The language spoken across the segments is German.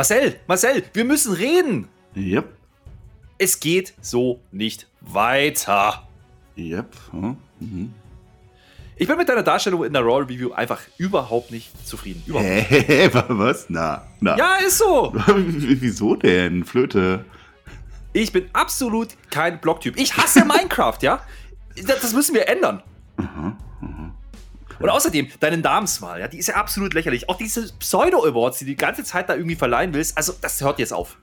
Marcel, Marcel, wir müssen reden. Yep. Es geht so nicht weiter. Yep. Hm. Mhm. Ich bin mit deiner Darstellung in der Raw Review einfach überhaupt nicht zufrieden. Überhaupt nicht. Hä, was? Na, na. Ja, ist so. Wieso denn? Flöte. Ich bin absolut kein Blocktyp. Ich hasse Minecraft, ja? Das das müssen wir ändern. Und außerdem, deine Namenswahl, ja, die ist ja absolut lächerlich. Auch diese Pseudo-Awards, die du die ganze Zeit da irgendwie verleihen willst, also das hört jetzt auf.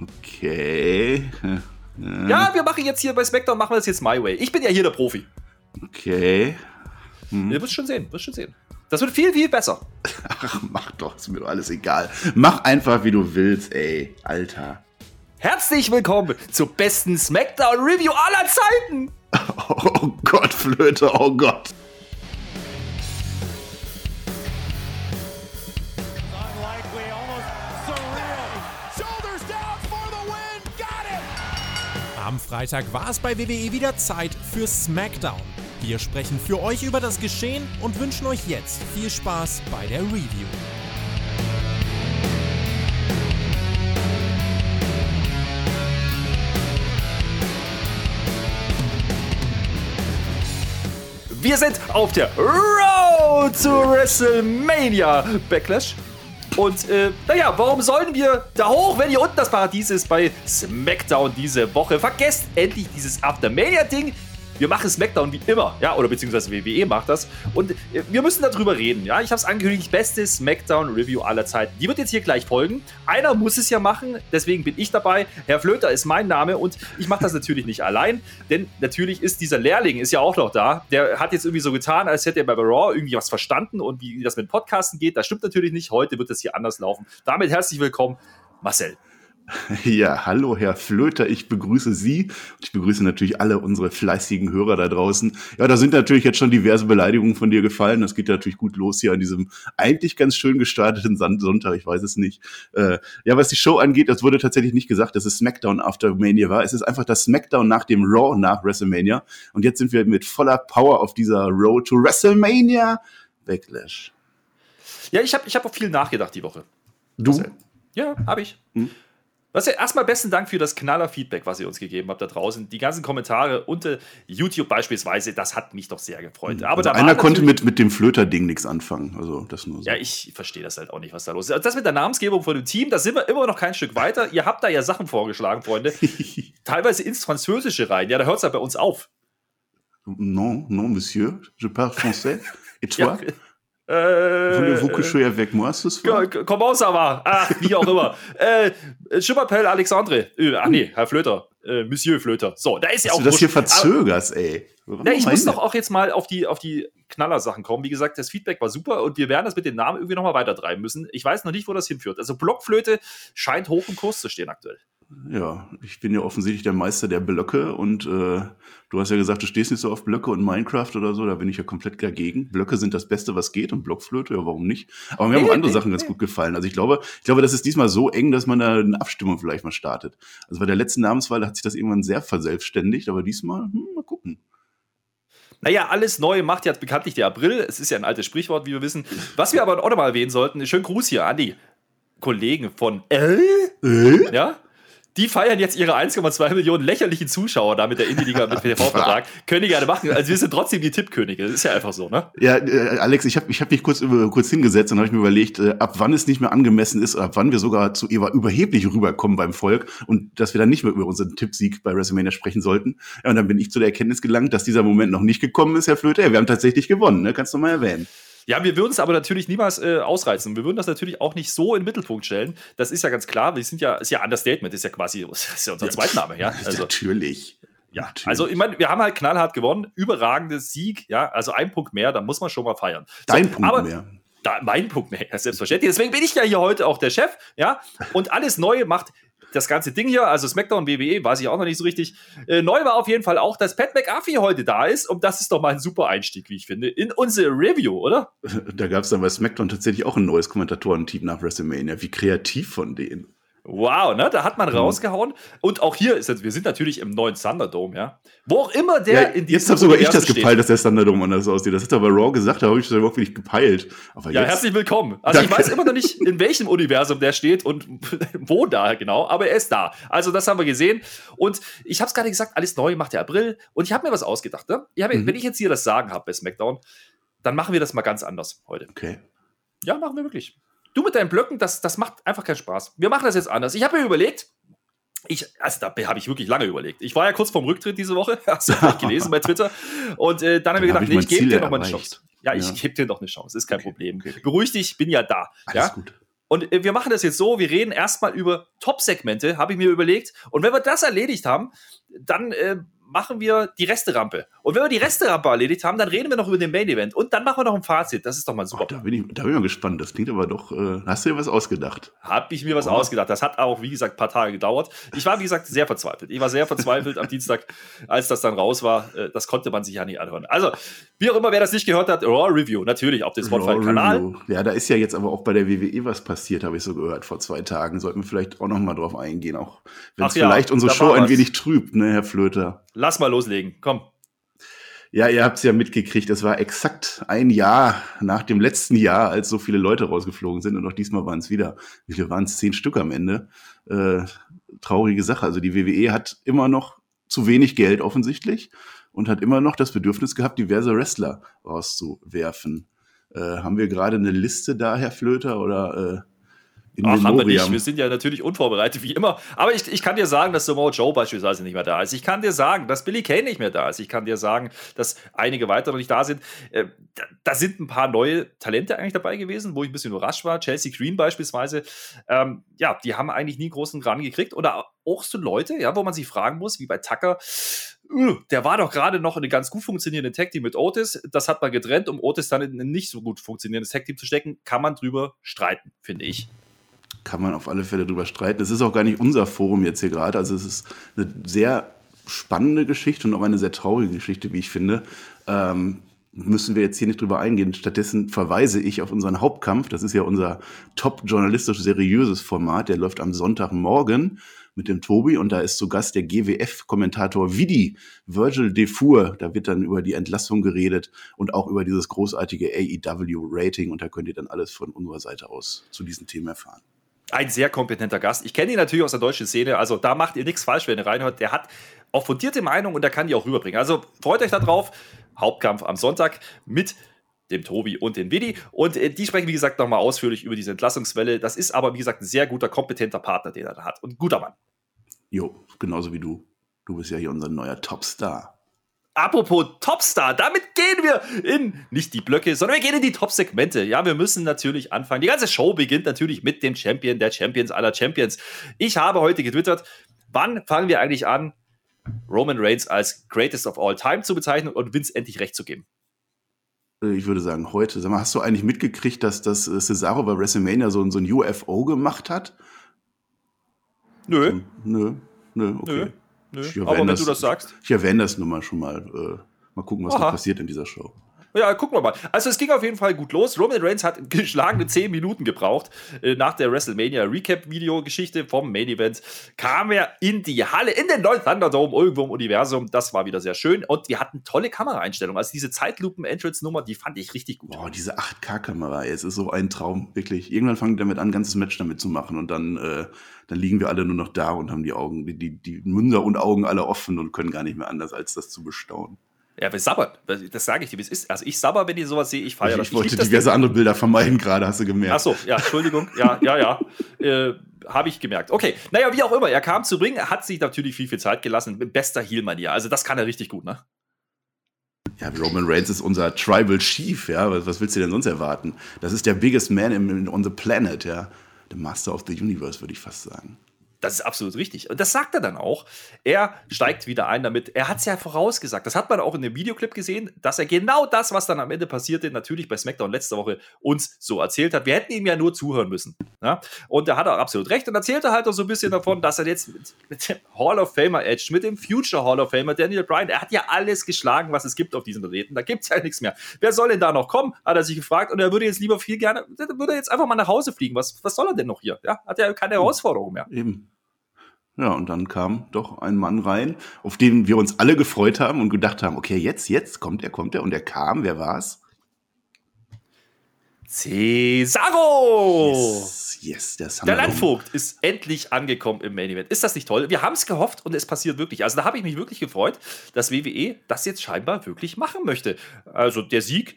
Okay. Ja, wir machen jetzt hier bei SmackDown, machen wir das jetzt my way. Ich bin ja hier der Profi. Okay. Ihr wirst schon sehen, wirst schon sehen. Das wird viel, viel besser. Ach, mach doch, ist mir doch alles egal. Mach einfach, wie du willst, ey. Alter. Herzlich willkommen zur besten SmackDown-Review aller Zeiten. Oh Gott, Flöte, oh Gott. Am Freitag war es bei WWE wieder Zeit für SmackDown. Wir sprechen für euch über das Geschehen und wünschen euch jetzt viel Spaß bei der Review. Wir sind auf der Road to WrestleMania Backlash. Und äh, naja, warum sollen wir da hoch, wenn hier unten das Paradies ist bei SmackDown diese Woche? Vergesst endlich dieses Aftermania-Ding. Wir machen SmackDown wie immer, ja, oder beziehungsweise WWE macht das. Und äh, wir müssen darüber reden, ja. Ich habe es angekündigt, beste SmackDown-Review aller Zeiten. Die wird jetzt hier gleich folgen. Einer muss es ja machen, deswegen bin ich dabei. Herr Flöter ist mein Name und ich mache das natürlich nicht allein, denn natürlich ist dieser Lehrling, ist ja auch noch da. Der hat jetzt irgendwie so getan, als hätte er bei Raw irgendwie was verstanden und wie das mit Podcasten geht. Das stimmt natürlich nicht. Heute wird das hier anders laufen. Damit herzlich willkommen, Marcel. Ja, hallo Herr Flöter, ich begrüße Sie und ich begrüße natürlich alle unsere fleißigen Hörer da draußen. Ja, da sind natürlich jetzt schon diverse Beleidigungen von dir gefallen. Das geht ja natürlich gut los hier an diesem eigentlich ganz schön gestarteten Sonntag, ich weiß es nicht. Äh, ja, was die Show angeht, das wurde tatsächlich nicht gesagt, dass es SmackDown after Mania war. Es ist einfach das SmackDown nach dem Raw nach WrestleMania. Und jetzt sind wir mit voller Power auf dieser Road to WrestleMania Backlash. Ja, ich habe ich hab auch viel nachgedacht die Woche. Du? Ja, habe ich. Was ja, erstmal besten Dank für das Knaller-Feedback, was ihr uns gegeben habt da draußen. Die ganzen Kommentare unter YouTube beispielsweise, das hat mich doch sehr gefreut. Aber Also einer konnte mit, mit dem Flöter-Ding nichts anfangen. Also das nur so. Ja, ich verstehe das halt auch nicht, was da los ist. Also Das mit der Namensgebung von dem Team, da sind wir immer noch kein Stück weiter. Ihr habt da ja Sachen vorgeschlagen, Freunde. Teilweise ins Französische rein. Ja, da hört es ja bei uns auf. Non, non, monsieur, je parle français. Et toi? Äh, Voulez-vous coucher avec moi ce soir? Ko- Comment ça va? Ach, wie auch immer. äh, Je m'appelle Alexandre. Äh, ach nee, Herr Flöter. Äh, Monsieur Flöter. So, da ist ja Dass auch du das hier verzögerst, ey. Na, ich muss doch auch jetzt mal auf die, auf die Knaller-Sachen kommen. Wie gesagt, das Feedback war super und wir werden das mit den Namen irgendwie nochmal weitertreiben müssen. Ich weiß noch nicht, wo das hinführt. Also Blockflöte scheint hoch im Kurs zu stehen aktuell. Ja, ich bin ja offensichtlich der Meister der Blöcke und äh, du hast ja gesagt, du stehst nicht so auf Blöcke und Minecraft oder so, da bin ich ja komplett dagegen. Blöcke sind das Beste, was geht und Blockflöte, ja, warum nicht? Aber mir haben auch andere Sachen ganz gut gefallen. Also ich glaube, ich glaube, das ist diesmal so eng, dass man da eine Abstimmung vielleicht mal startet. Also bei der letzten Namenswahl hat sich das irgendwann sehr verselbstständigt, aber diesmal, hm, mal gucken. Naja, alles Neue macht ja bekanntlich der April. Es ist ja ein altes Sprichwort, wie wir wissen. Was wir aber auch nochmal erwähnen sollten, schönen Gruß hier an die Kollegen von L. Äh? Ja? Die feiern jetzt ihre 1,2 Millionen lächerlichen Zuschauer da mit der Indie-Liga mit TV-Vertrag. Können die gerne machen. Also wir sind trotzdem die Tippkönige. Das ist ja einfach so, ne? Ja, äh, Alex, ich habe ich hab mich kurz, über, kurz hingesetzt und habe mir überlegt, äh, ab wann es nicht mehr angemessen ist, ab wann wir sogar zu über, überheblich rüberkommen beim Volk und dass wir dann nicht mehr über unseren Tippsieg bei WrestleMania sprechen sollten. Ja, und dann bin ich zu der Erkenntnis gelangt, dass dieser Moment noch nicht gekommen ist, Herr Flöte. Ja, wir haben tatsächlich gewonnen, ne? Kannst du mal erwähnen. Ja, wir würden es aber natürlich niemals äh, ausreizen. Wir würden das natürlich auch nicht so in den Mittelpunkt stellen. Das ist ja ganz klar. Wir sind ja, ist ja Understatement, ist ja quasi, ist ja unser Zweitname, ja. Also, Natürlich. ja. Natürlich. also ich meine, wir haben halt knallhart gewonnen, überragendes Sieg, ja. Also ein Punkt mehr, da muss man schon mal feiern. So, Dein Punkt aber, mehr. Da, mein Punkt mehr, ja, selbstverständlich. Deswegen bin ich ja hier heute auch der Chef, ja. Und alles Neue macht das ganze Ding hier, also SmackDown WWE, weiß ich auch noch nicht so richtig. Äh, neu war auf jeden Fall auch, dass Pat McAfee heute da ist. Und das ist doch mal ein super Einstieg, wie ich finde, in unsere Review, oder? Da gab es dann bei SmackDown tatsächlich auch ein neues Kommentatorenteam nach WrestleMania. Wie kreativ von denen. Wow, ne? Da hat man Mhm. rausgehauen. Und auch hier ist jetzt, wir sind natürlich im neuen Thunderdome, ja. Wo auch immer der Ja, in jetzt diesem habe sogar ich das gepeilt, dass der Thunderdome anders aussieht. Das hat er bei Raw gesagt, da habe ich das überhaupt nicht gepeilt. Aber Ja, jetzt, herzlich willkommen. Also ich Danke. weiß immer noch nicht, in welchem Universum der steht und wo da genau, aber er ist da. Also das haben wir gesehen. Und ich habe es gerade gesagt, alles neu macht der April. Und ich habe mir was ausgedacht. Ne? Ich hab, Mhm. Wenn ich jetzt hier das Sagen habe bei SmackDown, dann machen wir das mal ganz anders heute. Okay. Ja, machen wir wirklich. Du mit deinen Blöcken, das, das macht einfach keinen Spaß. Wir machen das jetzt anders. Ich habe mir überlegt, ich, also da habe ich wirklich lange überlegt. Ich war ja kurz vorm Rücktritt diese Woche, hast du vielleicht gelesen bei Twitter. Und äh, dann habe ich Dann hab gedacht, ich nee, ich gebe dir ja noch mal eine. Chance. Ja, ich Ja. gebe dir noch eine Chance, ist kein Okay, Problem. okay. Beruhig dich, bin ja da. Alles ja? gut. Und äh, wir machen das jetzt so, wir reden erstmal über Top-Segmente, habe ich mir überlegt. Und wenn wir das erledigt haben, dann äh, machen wir die Resterampe. Und wenn wir die Resterampe erledigt haben, dann reden wir noch über den Main-Event. Und dann machen wir noch ein Fazit. Das ist doch mal Oh, super. da, bin ich, da bin ich mal gespannt. Das klingt aber doch. Äh, hast du dir was ausgedacht? Habe ich mir was Oh. ausgedacht. Das hat auch, wie gesagt, ein paar Tage gedauert. Ich war, wie gesagt, sehr verzweifelt. Ich war sehr verzweifelt am Dienstag, als das dann raus war. Äh, Das konnte man sich ja nicht anhören. Also, wie auch immer, wer das nicht gehört hat, Raw Review, natürlich auf dem Spotify-Kanal. Ja, da ist ja jetzt aber auch bei der WWE was passiert, habe ich so gehört, vor zwei Tagen. Sollten wir vielleicht auch noch mal drauf eingehen, auch wenn es ja, vielleicht unsere Show ein wenig trübt, ne, Herr Flöter? Lass mal loslegen. Komm. Ja, ihr habt es ja mitgekriegt. Es war exakt ein Jahr nach dem letzten Jahr, als so viele Leute rausgeflogen sind. Und auch diesmal waren es wieder, wie viele waren es? Zehn Stück am Ende. Äh, traurige Sache. Also die WWE hat immer noch zu wenig Geld offensichtlich und hat immer noch das Bedürfnis gehabt, diverse Wrestler rauszuwerfen. Äh, haben wir gerade eine Liste da, Herr Flöter, oder äh, in Ach, haben wir nicht. Wir sind ja natürlich unvorbereitet, wie immer. Aber ich, ich kann dir sagen, dass Samoa Joe beispielsweise nicht mehr da ist. Ich kann dir sagen, dass Billy Kane nicht mehr da ist. Ich kann dir sagen, dass einige weitere nicht da sind. Äh, da, da sind ein paar neue Talente eigentlich dabei gewesen, wo ich ein bisschen überrascht war. Chelsea Green beispielsweise. Ähm, ja, die haben eigentlich nie einen großen Run gekriegt. Oder auch so Leute, ja, wo man sich fragen muss, wie bei Tucker. Der war doch gerade noch in eine ganz gut funktionierende Tag-Team mit Otis. Das hat man getrennt, um Otis dann in ein nicht so gut funktionierendes Tag-Team zu stecken. Kann man drüber streiten, finde ich. Kann man auf alle Fälle drüber streiten. Es ist auch gar nicht unser Forum jetzt hier gerade. Also es ist eine sehr spannende Geschichte und auch eine sehr traurige Geschichte, wie ich finde. Ähm, müssen wir jetzt hier nicht drüber eingehen. Stattdessen verweise ich auf unseren Hauptkampf. Das ist ja unser top journalistisch seriöses Format. Der läuft am Sonntagmorgen mit dem Tobi und da ist zu Gast der GWF-Kommentator Vidi, Virgil Defour. Da wird dann über die Entlassung geredet und auch über dieses großartige AEW-Rating und da könnt ihr dann alles von unserer Seite aus zu diesen Themen erfahren. Ein sehr kompetenter Gast. Ich kenne ihn natürlich aus der deutschen Szene, also da macht ihr nichts falsch, wenn ihr reinhört. Der hat auch fundierte Meinung und der kann die auch rüberbringen. Also freut euch darauf. Hauptkampf am Sonntag mit dem Tobi und dem Vidi. Und äh, die sprechen, wie gesagt, nochmal ausführlich über diese Entlassungswelle. Das ist aber, wie gesagt, ein sehr guter, kompetenter Partner, den er da hat. Und guter Mann. Jo, genauso wie du. Du bist ja hier unser neuer Topstar. Apropos Topstar, damit gehen wir in nicht die Blöcke, sondern wir gehen in die Top-Segmente. Ja, wir müssen natürlich anfangen. Die ganze Show beginnt natürlich mit dem Champion der Champions aller Champions. Ich habe heute getwittert, wann fangen wir eigentlich an, Roman Reigns als Greatest of All Time zu bezeichnen und Vince endlich recht zu geben? Äh, Ich würde sagen, heute. Sag mal, hast du eigentlich mitgekriegt, dass das äh, Cesaro bei WrestleMania so, ein- so ein UFO gemacht hat? Nö, Nö, nö, okay. nö, nö. Ich erwähne Aber wenn das- du das sagst. Ich erwähne das nur mal schon mal. Äh, mal gucken, was Aha. noch passiert in dieser Show. Ja, gucken wir mal. Also es ging auf jeden Fall gut los. Roman Reigns hat geschlagene 10 Minuten gebraucht. Äh, nach der WrestleMania Recap-Video-Geschichte vom Main Event kam er in die Halle, in den neuen Thunderdome, irgendwo im Universum. Das war wieder sehr schön. Und wir hatten tolle Kameraeinstellungen. Also diese Zeitlupen-Entrance-Nummer, die fand ich richtig gut. Boah, diese 8K-Kamera, ey, es ist so ein Traum, wirklich. Irgendwann fangen die damit an, ein ganzes Match damit zu machen und dann, äh, dann liegen wir alle nur noch da und haben die Augen, die, die, die Münder und Augen alle offen und können gar nicht mehr anders, als das zu bestaunen. Ja, wir sabbern. Das sage ich dir, wie es ist. Also ich sabber, wenn ich sowas sehe. Ich feiere ich, das. ich wollte lieb das diverse andere Bilder vermeiden gerade, hast du gemerkt. Ach so, ja, Entschuldigung. Ja, ja, ja. Äh, Habe ich gemerkt. Okay, naja, wie auch immer. Er kam zu Ring, hat sich natürlich viel, viel Zeit gelassen. Mit bester Heel-Manier. Also das kann er richtig gut, ne? Ja, Roman Reigns ist unser Tribal Chief, ja. Was, was willst du denn sonst erwarten? Das ist der biggest man im, on the planet, ja. The Master of the Universe, würde ich fast sagen. Das ist absolut richtig. Und das sagt er dann auch. Er steigt wieder ein damit. Er hat es ja vorausgesagt. Das hat man auch in dem Videoclip gesehen, dass er genau das, was dann am Ende passierte, natürlich bei SmackDown letzte Woche uns so erzählt hat. Wir hätten ihm ja nur zuhören müssen. Ja? Und da hat er absolut recht und erzählte halt auch so ein bisschen davon, dass er jetzt mit, mit dem Hall of Famer Edge, mit dem Future Hall of Famer Daniel Bryan, er hat ja alles geschlagen, was es gibt auf diesem Planeten. Da gibt es ja nichts mehr. Wer soll denn da noch kommen? Hat er sich gefragt und er würde jetzt lieber viel gerne, würde jetzt einfach mal nach Hause fliegen. Was, was soll er denn noch hier? Ja? Hat ja keine Herausforderung mehr. Eben. Ja, und dann kam doch ein Mann rein, auf den wir uns alle gefreut haben und gedacht haben, okay, jetzt, jetzt kommt er, kommt er. Und er kam, wer war's? Cesaro! Yes, yes der Der. Landvogt ist endlich angekommen im Main Event. Ist das nicht toll? Wir haben es gehofft und es passiert wirklich. Also da habe ich mich wirklich gefreut, dass WWE das jetzt scheinbar wirklich machen möchte. Also der Sieg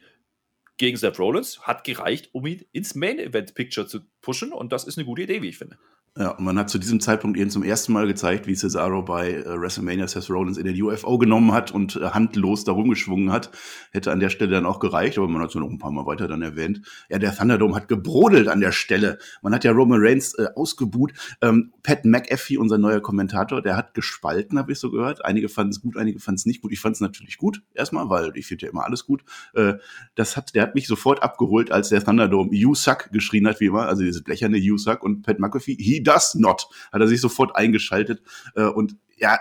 gegen Seth Rollins hat gereicht, um ihn ins Main Event Picture zu pushen und das ist eine gute Idee, wie ich finde. Ja, und man hat zu diesem Zeitpunkt eben zum ersten Mal gezeigt, wie Cesaro bei äh, WrestleMania Seth Rollins in den UFO genommen hat und äh, handlos da rumgeschwungen hat. Hätte an der Stelle dann auch gereicht, aber man hat es noch ein paar Mal weiter dann erwähnt. Ja, der Thunderdome hat gebrodelt an der Stelle. Man hat ja Roman Reigns äh, ausgebuht. Ähm, Pat McAfee, unser neuer Kommentator, der hat gespalten, habe ich so gehört. Einige fanden es gut, einige fanden es nicht gut. Ich fand es natürlich gut, erstmal, weil ich finde ja immer alles gut. Äh, das hat, der hat mich sofort abgeholt, als der Thunderdome You Suck geschrien hat, wie immer, also dieses blecherne You Suck und Pat McAfee, he does not, hat er sich sofort eingeschaltet. Äh, und ja,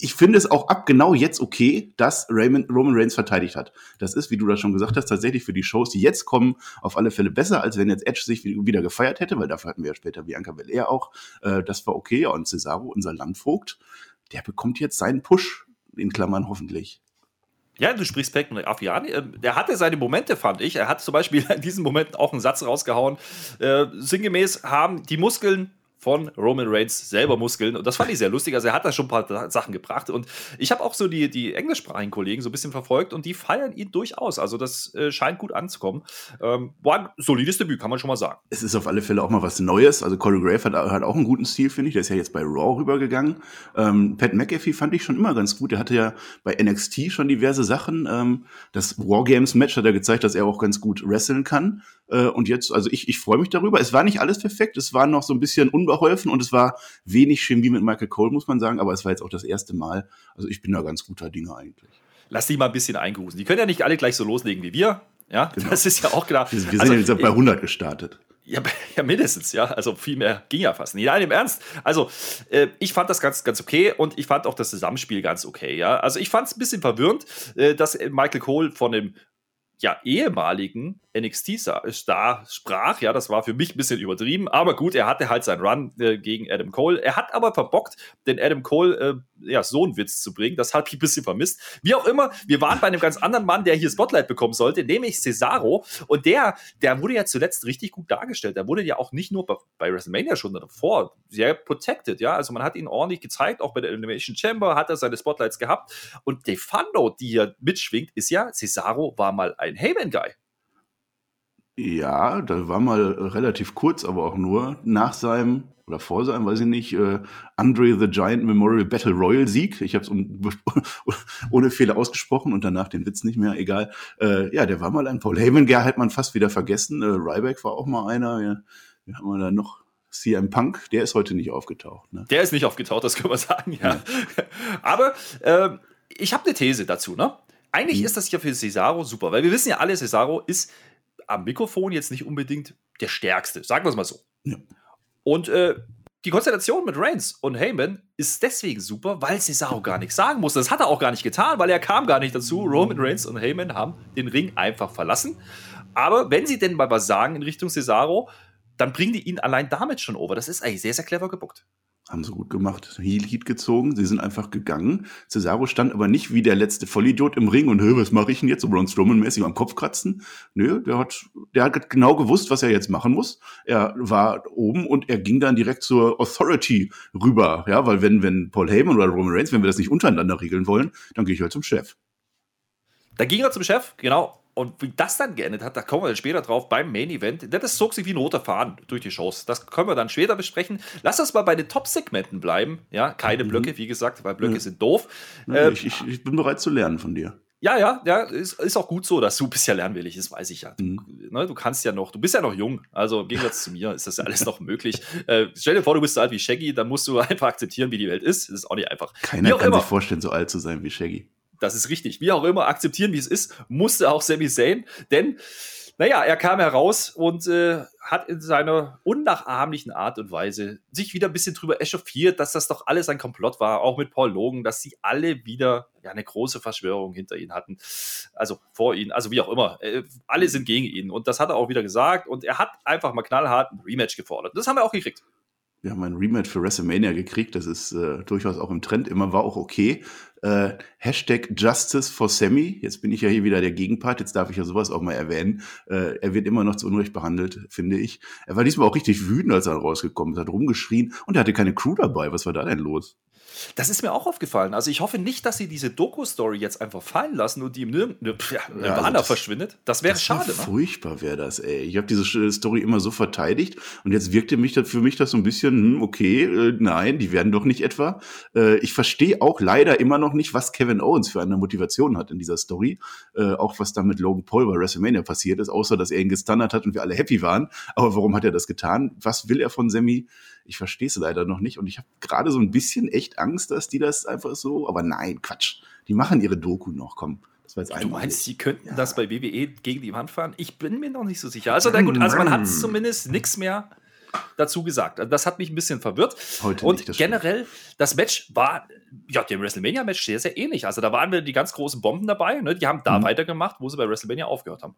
ich finde es auch ab genau jetzt okay, dass Raymond, Roman Reigns verteidigt hat. Das ist, wie du das schon gesagt hast, tatsächlich für die Shows, die jetzt kommen, auf alle Fälle besser, als wenn jetzt Edge sich wieder gefeiert hätte, weil dafür hatten wir ja später Bianca Belair auch. Äh, das war okay. Und Cesaro, unser Landvogt, der bekommt jetzt seinen Push, in Klammern hoffentlich. Ja, du sprichst Pat Afiani. Ähm, Der hatte seine Momente, fand ich. Er hat zum Beispiel in diesen Momenten auch einen Satz rausgehauen. Äh, sinngemäß haben die Muskeln von Roman Reigns selber Muskeln. Und das fand ich sehr lustig. Also er hat da schon ein paar Sachen gebracht. Und ich habe auch so die, die englischsprachigen Kollegen so ein bisschen verfolgt und die feiern ihn durchaus. Also das äh, scheint gut anzukommen. Ähm, war ein solides Debüt, kann man schon mal sagen. Es ist auf alle Fälle auch mal was Neues. Also Corey Grave hat, hat auch einen guten Stil, finde ich. Der ist ja jetzt bei Raw rübergegangen. Ähm, Pat McAfee fand ich schon immer ganz gut. Der hatte ja bei NXT schon diverse Sachen. Ähm, das Wargames-Match hat er gezeigt, dass er auch ganz gut wresteln kann. Äh, und jetzt, also ich, ich freue mich darüber. Es war nicht alles perfekt. Es war noch so ein bisschen unbeholfen und es war wenig Chemie mit Michael Cole, muss man sagen. Aber es war jetzt auch das erste Mal. Also ich bin da ganz guter Dinge eigentlich. Lass die mal ein bisschen eingrusen. Die können ja nicht alle gleich so loslegen wie wir. Ja, Genau. das ist ja auch klar. Wir, wir sind Also, ja jetzt bei 100 gestartet. Ja, ja, mindestens, ja. Also viel mehr ging ja fast nicht. Nein, im Ernst. Also, äh, ich fand das ganz, ganz okay und ich fand auch das Zusammenspiel ganz okay, ja. Also, ich fand es ein bisschen verwirrend, äh, dass Michael Cole von dem ja, ehemaligen NXT-Star sprach. Ja, das war für mich ein bisschen übertrieben, aber gut, er hatte halt seinen Run äh, gegen Adam Cole. Er hat aber verbockt, den Adam Cole äh, ja, so einen Witz zu bringen. Das hat mich ein bisschen vermisst. Wie auch immer, wir waren bei einem ganz anderen Mann, der hier Spotlight bekommen sollte, nämlich Cesaro. Und der, der wurde ja zuletzt richtig gut dargestellt. Der wurde ja auch nicht nur bei, bei WrestleMania schon davor sehr protected. Ja, also man hat ihn ordentlich gezeigt, auch bei der Elimination Chamber hat er seine Spotlights gehabt. Und De Fando, die hier mitschwingt, ist ja, Cesaro war mal ein Heyman-Guy. Ja, da war mal äh, relativ kurz, aber auch nur nach seinem oder vor seinem, weiß ich nicht, äh, Andre the Giant Memorial Battle Royal Sieg. Ich habe es ohne Fehler ausgesprochen und danach den Witz nicht mehr, egal. Äh, ja, der war mal ein Paul Heyman, der hat man fast wieder vergessen. Äh, Ryback war auch mal einer. Ja, wir haben wir da noch CM Punk, der ist heute nicht aufgetaucht. Ne? Der ist nicht aufgetaucht, das können wir sagen, ja. Aber ähm, ich habe eine These dazu, ne? Eigentlich Mhm. ist das ja für Cesaro super, weil wir wissen ja alle, Cesaro ist am Mikrofon jetzt nicht unbedingt der Stärkste, sagen wir es mal so. Ja. Und äh, die Konstellation mit Reigns und Heyman ist deswegen super, weil Cesaro gar nichts sagen musste. Das hat er auch gar nicht getan, weil er kam gar nicht dazu. Roman Reigns und Heyman haben den Ring einfach verlassen. Aber wenn sie denn mal was sagen in Richtung Cesaro, dann bringen die ihn allein damit schon over. Das ist eigentlich sehr, sehr clever gebuckt. Haben sie gut gemacht. Heat gezogen, sie sind einfach gegangen. Cesaro stand aber nicht wie der letzte Vollidiot im Ring und, "Hö, was mache ich denn jetzt? So Braun Strowman-mäßig am Kopf kratzen. Nö, der hat, der hat genau gewusst, was er jetzt machen muss. Er war oben und er ging dann direkt zur Authority rüber. Ja, weil wenn, wenn Paul Heyman oder Roman Reigns, wenn wir das nicht untereinander regeln wollen, dann gehe ich halt zum Chef. Da ging er zum Chef, genau. Und wie das dann geendet hat, da kommen wir dann später drauf beim Main Event. Das zog sich wie ein roter Faden durch die Shows. Das können wir dann später besprechen. Lass uns mal bei den Top-Segmenten bleiben. Ja, keine Blöcke, wie gesagt, weil Blöcke Mhm. sind doof. Ja, Ähm, ich, ich, ich bin bereit zu lernen von dir. Ja, ja, ja, ist, ist auch gut so, dass du bist ja lernwillig, das weiß ich ja. Du, Mhm. ne, du kannst ja noch, du bist ja noch jung, also im Gegensatz zu mir ist das ja alles noch möglich. Äh, stell dir vor, du bist so alt wie Shaggy, dann musst du einfach akzeptieren, wie die Welt ist. Das ist auch nicht einfach. Keiner kann immer. sich vorstellen, so alt zu sein wie Shaggy. Das ist richtig. Wie auch immer, akzeptieren, wie es ist, musste auch Sami Zayn, denn, naja, er kam heraus und äh, hat in seiner unnachahmlichen Art und Weise sich wieder ein bisschen drüber echauffiert, dass das doch alles ein Komplott war, auch mit Paul Logan, dass sie alle wieder ja, eine große Verschwörung hinter ihn hatten. Also vor ihnen, also wie auch immer. Äh, alle sind gegen ihn und das hat er auch wieder gesagt und er hat einfach mal knallhart ein Rematch gefordert. Das haben wir auch gekriegt. Wir haben ein Rematch für WrestleMania gekriegt, das ist äh, durchaus auch im Trend immer, war auch okay. Äh, Hashtag Justice for Sammy, jetzt bin ich ja hier wieder der Gegenpart, jetzt darf ich ja sowas auch mal erwähnen. Äh, er wird immer noch zu Unrecht behandelt, finde ich. Er war diesmal auch richtig wütend, als er rausgekommen ist, hat rumgeschrien und er hatte keine Crew dabei. Was war da denn los? Das ist mir auch aufgefallen. Also ich hoffe nicht, dass sie diese Doku-Story jetzt einfach fallen lassen und die im Nirgendwo ja, Ja, also Nirvana das- verschwindet. Das wäre schade, war ne? Furchtbar wäre das, ey. Ich habe diese Story immer so verteidigt und jetzt wirkte mich das für mich das so ein bisschen, hm, okay, äh, nein, die werden doch nicht etwa. Äh, ich verstehe auch leider immer noch nicht, was Kevin Owens für eine Motivation hat in dieser Story. Äh, auch was da mit Logan Paul bei WrestleMania passiert ist, außer dass er ihn gestunnert hat und wir alle happy waren. Aber warum hat er das getan? Was will er von Sammy? Ich verstehe es leider noch nicht und ich habe gerade so ein bisschen echt Angst, dass die das einfach so, aber nein, Quatsch. Die machen ihre Doku noch, komm. Das war jetzt Du meinst, sie könnten das bei WWE gegen die Wand fahren? Ich bin mir noch nicht so sicher. Also, na gut, also man hat zumindest nichts mehr dazu gesagt. Also das hat mich ein bisschen verwirrt. Heute Und nicht, das generell, das Match war ja dem WrestleMania-Match sehr, sehr ähnlich. Also da waren wir die ganz großen Bomben dabei. Ne? Die haben da Mhm. weitergemacht, wo sie bei WrestleMania aufgehört haben.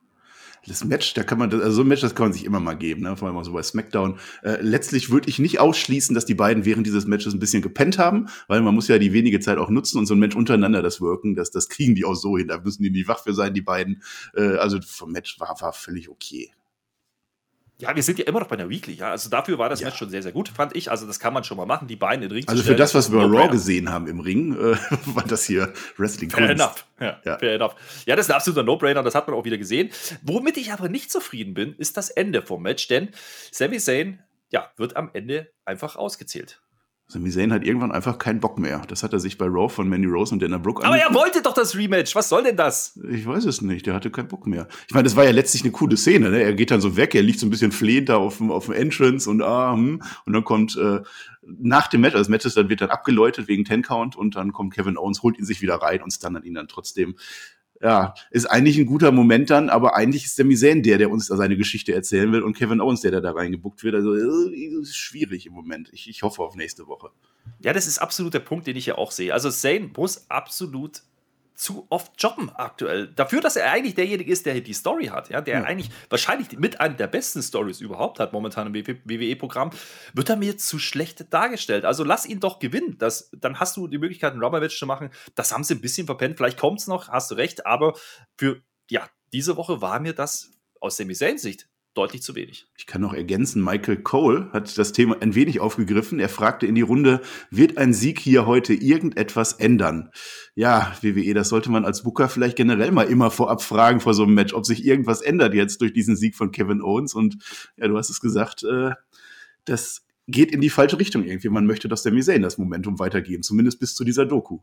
Das Match, da kann man, also so ein Match, das kann man sich immer mal geben, ne? vor allem auch so bei SmackDown. Äh, letztlich würde ich nicht ausschließen, dass die beiden während dieses Matches ein bisschen gepennt haben, weil man muss ja die wenige Zeit auch nutzen und so ein Match untereinander das wirken, das, das kriegen die auch so hin. Da müssen die nicht wach für sein, die beiden. Äh, also vom Match war, war völlig okay. Ja, wir sind ja immer noch bei einer Weekly. Ja? Also dafür war das Match schon sehr, sehr gut, fand ich. Also das kann man schon mal machen, die beiden in den Ring zu Also für das, was wir bei Raw gesehen haben im Ring, äh, war das hier Wrestling Fair enough. Ja, Ja. Fair enough. Ja, das ist ein absoluter No-Brainer, das hat man auch wieder gesehen. Womit ich aber nicht zufrieden bin, ist das Ende vom Match, denn Sami Zayn ja, wird am Ende einfach ausgezählt. Sami Zayn hat irgendwann einfach keinen Bock mehr. Das hat er sich bei Raw von Mandy Rose und Dana Brooke Aber er wollte doch das Rematch. Was soll denn das? Ich weiß es nicht, der hatte keinen Bock mehr. Ich meine, das war ja letztlich eine coole Szene, ne? Er geht dann so weg, er liegt so ein bisschen flehend da auf dem, auf dem Entrance und ah, hm, und dann kommt äh, nach dem Match, also das Match ist dann wird dann abgeläutet wegen Ten Count und dann kommt Kevin Owens, holt ihn sich wieder rein und stunnert ihn dann trotzdem. Ja, ist eigentlich ein guter Moment dann, aber eigentlich ist der Zayn der, der uns da seine Geschichte erzählen will und Kevin Owens, der, der da reingebuckt wird. Also äh, ist schwierig im Moment. Ich, ich hoffe auf nächste Woche. Ja, das ist absolut der Punkt, den ich hier auch sehe. Also Zayn muss absolut zu oft jobben aktuell. Dafür, dass er eigentlich derjenige ist, der die Story hat, ja, der Ja. eigentlich wahrscheinlich mit einer der besten Stories überhaupt hat, momentan im WWE-Programm, wird er mir zu schlecht dargestellt. Also lass ihn doch gewinnen. Das, dann hast du die Möglichkeit, ein Rubber-Match zu machen. Das haben sie ein bisschen verpennt. Vielleicht kommt es noch, hast du recht, aber für ja, diese Woche war mir das aus Sami Zayns Sicht deutlich zu wenig. Ich kann noch ergänzen, Michael Cole hat das Thema ein wenig aufgegriffen. Er fragte in die Runde, wird ein Sieg hier heute irgendetwas ändern? Ja, WWE, das sollte man als Booker vielleicht generell mal immer vorab fragen vor so einem Match, ob sich irgendwas ändert jetzt durch diesen Sieg von Kevin Owens. Und ja, du hast es gesagt, äh, das geht in die falsche Richtung irgendwie. Man möchte, dass der Zayn das Momentum weitergeben, zumindest bis zu dieser Doku.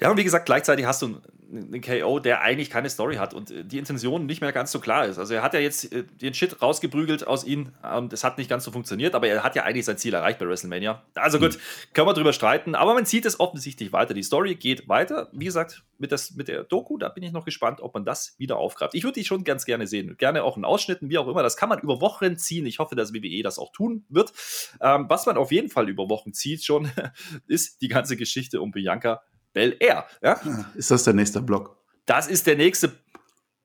Ja, und wie gesagt, gleichzeitig hast du einen, KO, der eigentlich keine Story hat und äh, die Intention nicht mehr ganz so klar ist. Also er hat ja jetzt äh, den Shit rausgeprügelt aus ihm und es hat nicht ganz so funktioniert, aber er hat ja eigentlich sein Ziel erreicht bei WrestleMania. Also gut, können wir drüber streiten, aber man sieht es offensichtlich weiter. Die Story geht weiter. Wie gesagt, mit, das, mit der Doku, da bin ich noch gespannt, ob man das wieder aufgreift. Ich würde die schon ganz gerne sehen. Gerne auch in Ausschnitten, wie auch immer. Das kann man über Wochen ziehen. Ich hoffe, dass WWE das auch tun wird. Ähm, was man auf jeden Fall über Wochen zieht schon, ist die ganze Geschichte um Bianca Bel Air. Ja? Ist das der nächste Block? Das ist der nächste.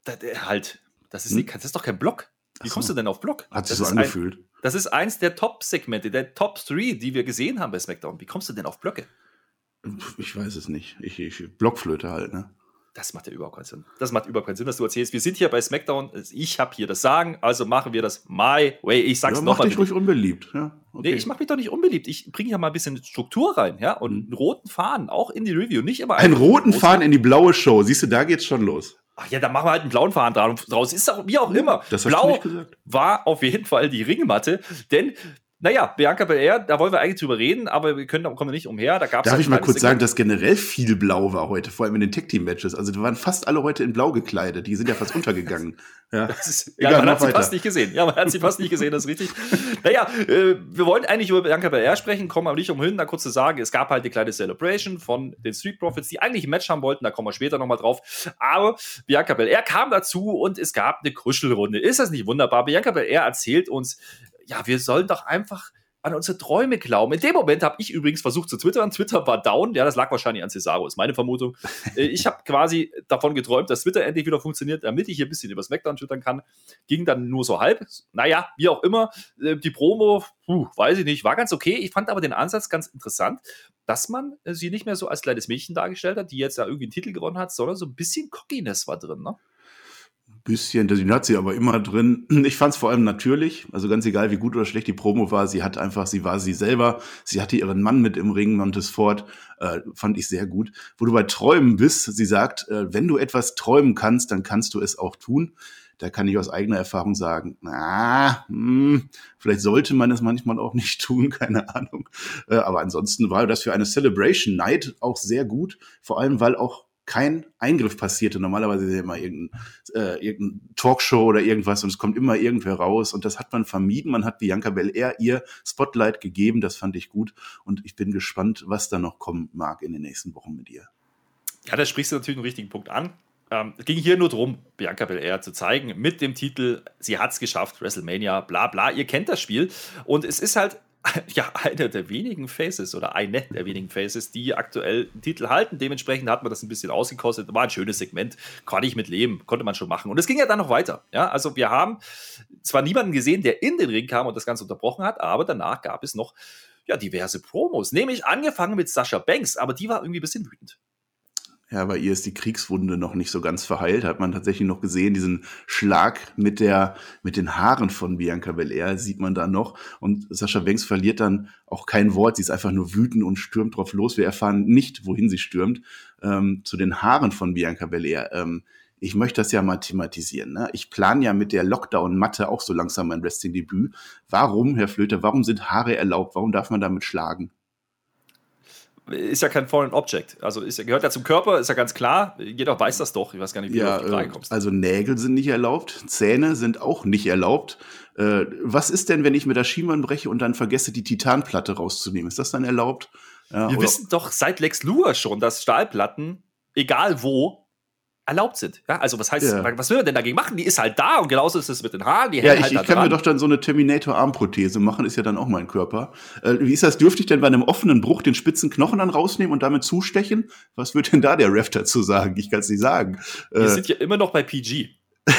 Da, der, halt, das ist, Hm? nicht, das ist doch kein Block. Wie kommst so. du denn auf Block? Hat sich das so angefühlt. Ein, das ist eins der Top-Segmente, der Top 3, die wir gesehen haben bei SmackDown. Wie kommst du denn auf Blöcke? Ich weiß es nicht. Ich, ich Blockflöte halt, ne? Das macht ja überhaupt keinen Sinn. Das macht überhaupt keinen Sinn, was du erzählst. Wir sind hier bei SmackDown. Ich habe hier das Sagen, also machen wir das my way. Ich sag's Ja, mach nochmal. dich ruhig unbeliebt. Ja, okay. Nee, ich mache mich doch nicht unbeliebt. Ich bringe hier mal ein bisschen Struktur rein, ja, und einen roten Faden, auch in die Review. Nicht immer Einen roten Faden in die blaue Show. Siehst du, da geht's schon los. Ach ja, dann machen wir halt einen blauen Faden dra- draus. Ist auch wie auch immer. Das hast du Blau nicht gesagt. war auf jeden Fall die Ringmatte, denn naja, Bianca Belair, da wollen wir eigentlich drüber reden, aber wir können, kommen nicht umher. Da gab's Darf halt ich mal kurz sagen, dass generell viel Blau war heute, vor allem in den Tech-Team-Matches. Also, da waren fast alle heute in Blau gekleidet. Die sind ja fast untergegangen. Ja, ist, ja, Egal, man mach hat sie weiter. fast nicht gesehen. Ja, man hat sie fast nicht gesehen, das ist richtig. Naja, äh, wir wollten eigentlich über Bianca Belair sprechen, kommen aber nicht umhin, da kurz zu sagen, es gab halt eine kleine Celebration von den Street Profits, die eigentlich ein Match haben wollten, da kommen wir später nochmal drauf. Aber Bianca Belair kam dazu und es gab eine Kuschelrunde. Ist das nicht wunderbar? Bianca Belair erzählt uns, ja, wir sollen doch einfach an unsere Träume glauben. In dem Moment habe ich übrigens versucht zu twittern. Twitter war down. Ja, das lag wahrscheinlich an Cesaro, ist meine Vermutung. Äh, ich habe quasi davon geträumt, dass Twitter endlich wieder funktioniert, damit ich hier ein bisschen über SmackDown twittern kann. Ging dann nur so halb. Naja, wie auch immer. Äh, Die Promo, puh, weiß ich nicht, war ganz okay. Ich fand aber den Ansatz ganz interessant, dass man äh, sie nicht mehr so als kleines Mädchen dargestellt hat, die jetzt da irgendwie einen Titel gewonnen hat, sondern so ein bisschen Cockiness war drin, ne? Bisschen, den hat sie aber immer drin. Ich fand es vor allem natürlich, also ganz egal, wie gut oder schlecht die Promo war, sie hat einfach, sie war sie selber, sie hatte ihren Mann mit im Ring, Montesfort, äh, fand ich sehr gut. Wo du bei Träumen bist, sie sagt, äh, wenn du etwas träumen kannst, dann kannst du es auch tun. Da kann ich aus eigener Erfahrung sagen, na, hm, vielleicht sollte man es manchmal auch nicht tun, keine Ahnung. Äh, aber ansonsten war das für eine Celebration Night auch sehr gut, vor allem weil auch kein Eingriff passierte. Normalerweise ist ja immer irgendein, äh, irgendein Talkshow oder irgendwas und es kommt immer irgendwer raus und das hat man vermieden. Man hat Bianca Belair ihr Spotlight gegeben, das fand ich gut und ich bin gespannt, was da noch kommen mag in den nächsten Wochen mit ihr. Ja, da sprichst du natürlich einen richtigen Punkt an. Ähm, es ging hier nur darum, Bianca Belair zu zeigen, mit dem Titel, sie hat es geschafft, WrestleMania, bla bla, ihr kennt das Spiel. Und es ist halt ja einer der wenigen Faces oder eine der wenigen Faces, die aktuell einen Titel halten. Dementsprechend hat man das ein bisschen ausgekostet. War ein schönes Segment, konnte ich mit leben, konnte man schon machen. Und es ging ja dann noch weiter. Ja, also wir haben zwar niemanden gesehen, der in den Ring kam und das Ganze unterbrochen hat, aber danach gab es noch ja, diverse Promos. Nämlich angefangen mit Sascha Banks, aber die war irgendwie ein bisschen wütend. Ja, bei ihr ist die Kriegswunde noch nicht so ganz verheilt. Hat man tatsächlich noch gesehen, diesen Schlag mit der, mit den Haaren von Bianca Belair sieht man da noch. Und Sascha Banks verliert dann auch kein Wort. Sie ist einfach nur wütend und stürmt drauf los. Wir erfahren nicht, wohin sie stürmt. Ähm, zu den Haaren von Bianca Belair. Ähm, ich möchte das ja mal thematisieren. Ne? Ich plane ja mit der Lockdown-Matte auch so langsam mein Wrestling-Debüt. Warum, Herr Flöter, warum sind Haare erlaubt? Warum darf man damit schlagen? Ist ja kein Foreign Object. Also ist, gehört ja zum Körper, ist ja ganz klar. Jeder weiß das doch. Ich weiß gar nicht, wie Ja, du auf die Frage äh, kommst. also Nägel sind nicht erlaubt, Zähne sind auch nicht erlaubt. Äh, was ist denn, wenn ich mir das Schienbein breche und dann vergesse, die Titanplatte rauszunehmen? Ist das dann erlaubt? Ja, Wir wissen doch seit Lex Luger schon, dass Stahlplatten, egal wo, erlaubt sind. Ja, also was heißt, Ja. was will man denn dagegen machen? Die ist halt da und genauso ist es mit den Haaren. Die ja, ich, halt ich kann mir dran. doch dann so eine Terminator-Armprothese machen, ist ja dann auch mein Körper. Äh, wie ist das? Dürfte ich denn bei einem offenen Bruch den spitzen Knochen dann rausnehmen und damit zustechen? Was wird denn da der Ref dazu sagen? Ich kann es nicht sagen. Wir Äh, sind ja immer noch bei PG.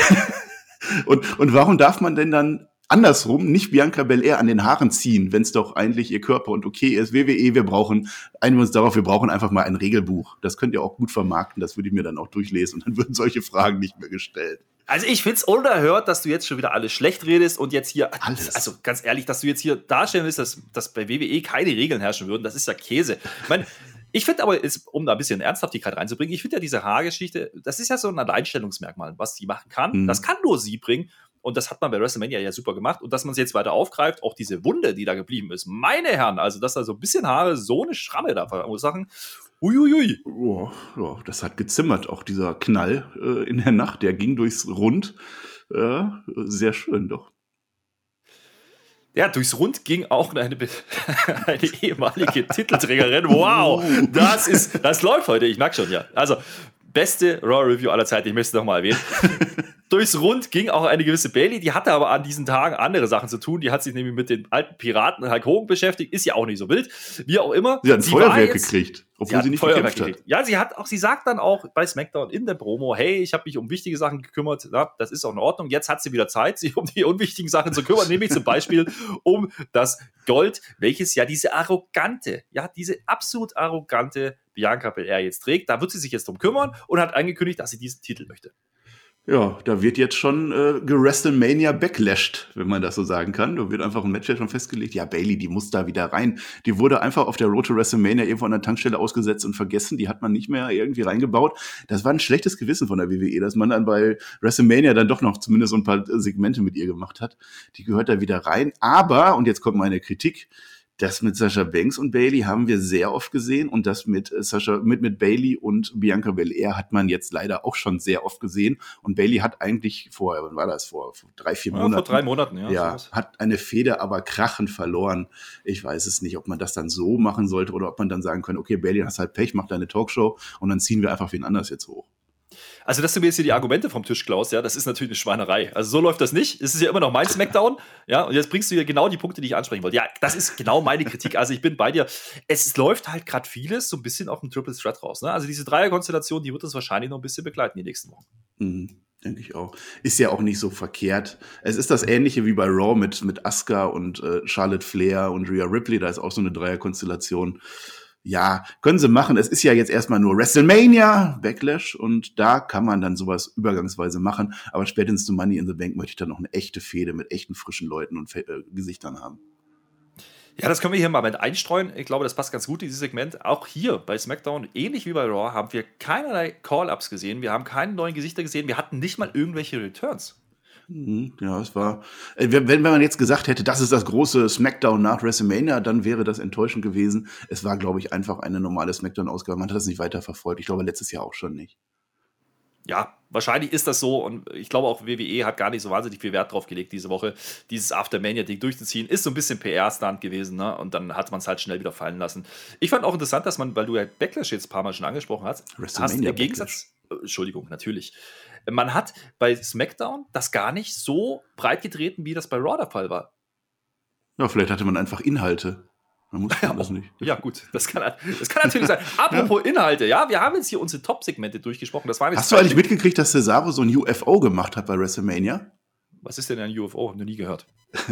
Und, und warum darf man denn dann andersrum nicht Bianca Belair an den Haaren ziehen, wenn es doch eigentlich ihr Körper und okay ist? WWE, wir brauchen, einigen wir uns darauf, wir brauchen einfach mal ein Regelbuch. Das könnt ihr auch gut vermarkten, das würde ich mir dann auch durchlesen und dann würden solche Fragen nicht mehr gestellt. Also ich find's unerhört, dass du jetzt schon wieder alles schlecht redest und jetzt hier, Alles. also ganz ehrlich, dass du jetzt hier darstellen willst, dass, dass bei WWE keine Regeln herrschen würden, das ist ja Käse. Ich meine, ich finde aber, jetzt, um da ein bisschen Ernsthaftigkeit reinzubringen, ich finde ja diese Haargeschichte, das ist ja so ein Alleinstellungsmerkmal, was sie machen kann. Mhm. Das kann nur sie bringen. Und das hat man bei WrestleMania ja super gemacht. Und dass man es jetzt weiter aufgreift, auch diese Wunde, die da geblieben ist. Meine Herren, also dass da so ein bisschen Haare so eine Schramme da verursachen. Uiuiui. Oh, ja, das hat gezimmert, auch dieser Knall äh, in der Nacht, der ging durchs Rund. Äh, sehr schön doch. Ja, durchs Rund ging auch eine, eine ehemalige Titelträgerin. Wow, das ist, das läuft heute, ich merke schon, ja. Also, beste Raw Review aller Zeiten, ich möchte es nochmal erwähnen. durchs Rund ging auch eine gewisse Bailey, die hatte aber an diesen Tagen andere Sachen zu tun. Die hat sich nämlich mit den alten Piraten Hulk Hogan beschäftigt, ist ja auch nicht so wild. Wie auch immer. Sie hat ein war Feuerwerk jetzt- gekriegt, Sie obwohl hat sie, nicht Feuerwerk gekämpft hat. gekriegt. Ja, sie hat auch, sie sagt dann auch bei SmackDown in der Promo, hey, ich habe mich um wichtige Sachen gekümmert, ja, das ist auch in Ordnung. Jetzt hat sie wieder Zeit, sich um die unwichtigen Sachen zu kümmern, nämlich zum Beispiel um das Gold, welches ja diese arrogante, ja, diese absolut arrogante Bianca Belair jetzt trägt. Da wird sie sich jetzt drum kümmern und hat angekündigt, dass sie diesen Titel möchte. Ja, da wird jetzt schon äh, gewrestlemania backlashed, wenn man das so sagen kann. Da wird einfach ein Match schon festgelegt. Ja, Bailey, die muss da wieder rein. Die wurde einfach auf der Road to WrestleMania irgendwo an der Tankstelle ausgesetzt und vergessen. Die hat man nicht mehr irgendwie reingebaut. Das war ein schlechtes Gewissen von der WWE, dass man dann bei WrestleMania dann doch noch zumindest so ein paar Segmente mit ihr gemacht hat. Die gehört da wieder rein. Aber, und jetzt kommt meine Kritik, das mit Sascha Banks und Bailey haben wir sehr oft gesehen und das mit äh, Sascha, mit, mit Bailey und Bianca Belair hat man jetzt leider auch schon sehr oft gesehen. Und Bailey hat eigentlich vor, wann war das? Vor, vor drei, vier Ja, Monaten. vor drei Monaten, ja. Ja, sowas. hat eine Feder aber krachend verloren. Ich weiß es nicht, ob man das dann so machen sollte oder ob man dann sagen könnte, okay, Bailey, hast halt Pech, mach deine Talkshow und dann ziehen wir einfach wen anders jetzt hoch. Also, dass du mir jetzt hier die Argumente vom Tisch klaust, ja, das ist natürlich eine Schweinerei. Also, so läuft das nicht. Es ist ja immer noch mein Smackdown, ja, und jetzt bringst du hier genau die Punkte, die ich ansprechen wollte. Ja, das ist genau meine Kritik. Also, ich bin bei dir. Es läuft halt gerade vieles so ein bisschen auf dem Triple Threat raus. Ne? Also, diese Dreierkonstellation, die wird uns wahrscheinlich noch ein bisschen begleiten die nächsten Wochen. Mhm, denke ich auch. Ist ja auch nicht so verkehrt. Es ist das ähnliche wie bei Raw mit, mit Asuka und äh, Charlotte Flair und Rhea Ripley. Da ist auch so eine Dreierkonstellation. Ja, können sie machen. Es ist ja jetzt erstmal nur WrestleMania, Backlash und da kann man dann sowas übergangsweise machen. Aber spätestens zu Money in the Bank möchte ich dann noch eine echte Fehde mit echten frischen Leuten und Fe äh, Gesichtern haben. Ja, das können wir hier mal mit einstreuen. Ich glaube, das passt ganz gut, dieses Segment. Auch hier bei SmackDown, ähnlich wie bei Raw, haben wir keinerlei Call-Ups gesehen. Wir haben keine neuen Gesichter gesehen. Wir hatten nicht mal irgendwelche Returns. Mhm, Ja, es war. äh, Wenn, wenn man jetzt gesagt hätte, das ist das große SmackDown nach WrestleMania, dann wäre das enttäuschend gewesen. Es war, glaube ich, einfach eine normale SmackDown-Ausgabe. Man hat das nicht weiter verfolgt. Ich glaube, letztes Jahr auch schon nicht. Ja, wahrscheinlich ist das so und ich glaube auch WWE hat gar nicht so wahnsinnig viel Wert drauf gelegt diese Woche, dieses Aftermania-Ding durchzuziehen. Ist so ein bisschen PR-Stand gewesen, ne? Und dann hat man es halt schnell wieder fallen lassen. Ich fand auch interessant, dass man, weil du ja Backlash jetzt ein paar Mal schon angesprochen hast, hast im Gegensatz, äh, Entschuldigung, natürlich. Man hat bei SmackDown das gar nicht so breit getreten, wie das bei Raw der Fall war. Ja, vielleicht hatte man einfach Inhalte. Man muss man das nicht. Ja, gut, das kann, das kann natürlich sein. Apropos Inhalte, ja, wir haben jetzt hier unsere Top-Segmente durchgesprochen. Das waren jetzt Hast du eigentlich mitgekriegt, dass Cesaro so ein UFO gemacht hat bei WrestleMania? Was ist denn ein UFO? Hab noch nie gehört.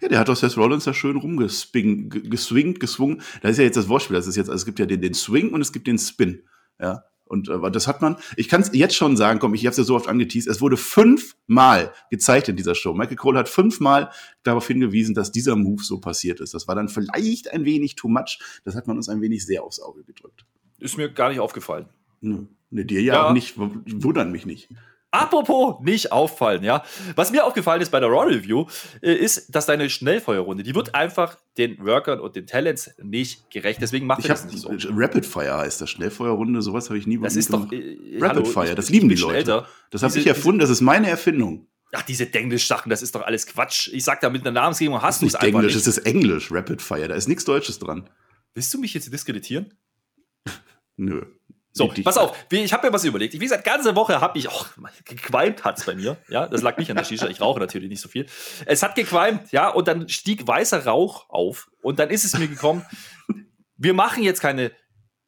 Ja, der hat doch Seth Rollins da schön rumgesping, ge- geswingt, geschwungen. Da ist ja jetzt das Wortspiel. Das ist jetzt, also es gibt ja den, den Swing und es gibt den Spin. Ja. Und äh, das hat man, ich kann es jetzt schon sagen, komm, ich habe es ja so oft angeteased, es wurde fünfmal gezeigt in dieser Show. Michael Cole hat fünfmal darauf hingewiesen, dass dieser Move so passiert ist. Das war dann vielleicht ein wenig too much. Das hat man uns ein wenig sehr aufs Auge gedrückt. Ist mir gar nicht aufgefallen. Ne, dir ja, Ja. auch nicht, wundern mich nicht. Apropos nicht auffallen, ja. Was mir aufgefallen ist bei der Raw Review, äh, ist, dass deine Schnellfeuerrunde, die wird einfach den Workern und den Talents nicht gerecht. Deswegen macht Ich das nicht so. Rapid Fire heißt das Schnellfeuerrunde, sowas habe ich nie Das ist doch. gemacht. Äh, Rapid hallo, Fire, ich- das lieben die Leute. Älter. Das habe ich erfunden, das ist meine Erfindung. Ach, diese Denglisch-Sachen, das ist doch alles Quatsch. Ich sag da mit einer Namensgebung, hast Das du es nicht einfach Englisch, nicht. es ist Englisch, Rapid Fire. Da ist nichts Deutsches dran. Willst du mich jetzt diskreditieren? Nö. So, pass auf, ich habe mir was überlegt. Wie gesagt, ganze Woche habe ich, oh, gequalmt hat's bei mir. Ja, das lag nicht an der Shisha. Ich rauche natürlich nicht so viel. Es hat gequalmt, ja, und dann stieg weißer Rauch auf. Und dann ist es mir gekommen, wir machen jetzt keine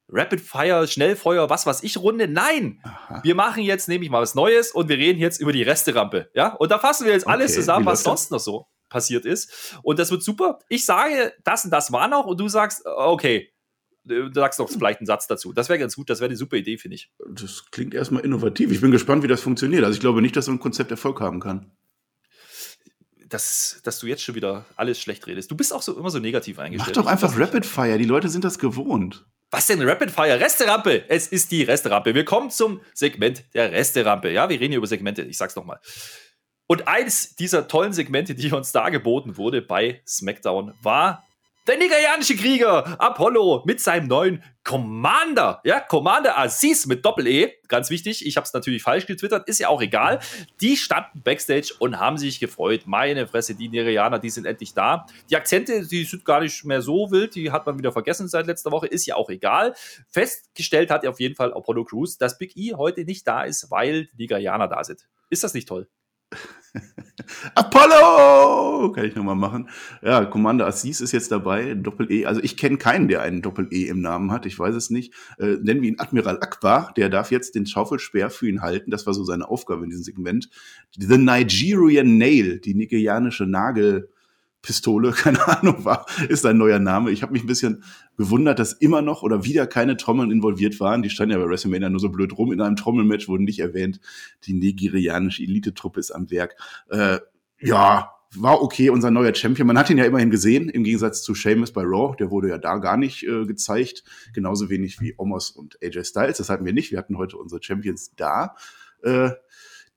Rapid Fire, Schnellfeuer, was weiß ich Runde. Nein, Aha. wir machen jetzt nämlich mal was Neues und wir reden jetzt über die Resterampe. Ja, und da fassen wir jetzt alles Okay, zusammen, wie was sonst noch so passiert ist. Und das wird super. Ich sage, das und das war noch und du sagst, okay, du sagst noch vielleicht einen Satz dazu. Das wäre ganz gut, das wäre eine super Idee, finde ich. Das klingt erstmal innovativ. Ich bin gespannt, wie das funktioniert. Also ich glaube nicht, dass so ein Konzept Erfolg haben kann. Dass, dass du jetzt schon wieder alles schlecht redest. Du bist auch so immer so negativ Mach eingestellt. doch Ich einfach. Rapid Fire. Die Leute sind das gewohnt. Was denn Rapid Fire? Resterampe. Es ist die Resterampe. Wir kommen zum Segment der Resterampe. Ja, wir reden hier über Segmente. Ich sag's nochmal. Und eines dieser tollen Segmente, die uns dargeboten wurde bei SmackDown, war der nigerianische Krieger Apollo mit seinem neuen Commander. Ja, Commander Aziz mit Doppel-E. Ganz wichtig. Ich habe es natürlich falsch getwittert. Ist ja auch egal. Die standen backstage und haben sich gefreut. Meine Fresse, die Nigerianer, die sind endlich da. Die Akzente, die sind gar nicht mehr so wild. Die hat man wieder vergessen seit letzter Woche. Ist ja auch egal. Festgestellt hat auf jeden Fall Apollo Crews, dass Big E heute nicht da ist, weil die Nigerianer da sind. Ist das nicht toll? Apollo! Kann ich nochmal machen. Ja, Commander Assis ist jetzt dabei, Doppel-E. Also ich kenne keinen, der einen Doppel-E im Namen hat. Ich weiß es nicht. Äh, nennen wir ihn Admiral Akbar. Der darf jetzt den Schaufelspeer für ihn halten. Das war so seine Aufgabe in diesem Segment. The Nigerian Nail, die nigerianische Nagel. Pistole, keine Ahnung, war, ist ein neuer Name. Ich habe mich ein bisschen gewundert, dass immer noch oder wieder keine Trommeln involviert waren. Die standen ja bei WrestleMania nur so blöd rum. In einem Trommelmatch wurden nicht erwähnt. Die nigerianische Elite-Truppe ist am Werk. Äh, ja, war okay, unser neuer Champion. Man hat ihn ja immerhin gesehen, im Gegensatz zu Sheamus bei Raw. Der wurde ja da gar nicht äh, gezeigt. Genauso wenig wie Omos und AJ Styles. Das hatten wir nicht. Wir hatten heute unsere Champions da. Äh,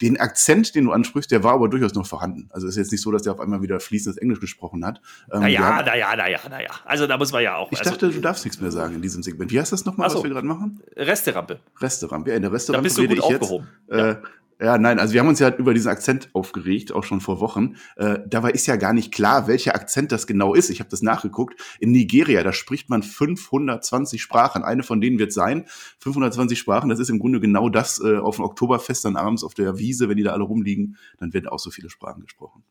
den Akzent, den du ansprichst, der war aber durchaus noch vorhanden. Also es ist jetzt nicht so, dass der auf einmal wieder fließendes Englisch gesprochen hat. Ähm, naja, naja, naja, naja. Also da muss man ja auch. Ich also, dachte, du darfst nichts mehr sagen in diesem Segment. Wie heißt das nochmal, so, was wir gerade machen? Resterampe. Resterampe. Ja, in der Resterampe da bist du gut aufgehoben. Jetzt, äh, ja, nein, also wir haben uns ja über diesen Akzent aufgeregt, auch schon vor Wochen. Äh, dabei ist ja gar nicht klar, welcher Akzent das genau ist. Ich habe das nachgeguckt. In Nigeria, da spricht man 520 Sprachen. Eine von denen wird sein. 520 Sprachen, das ist im Grunde genau das äh, auf dem Oktoberfest dann abends auf der Wiese, wenn die da alle rumliegen, dann werden auch so viele Sprachen gesprochen.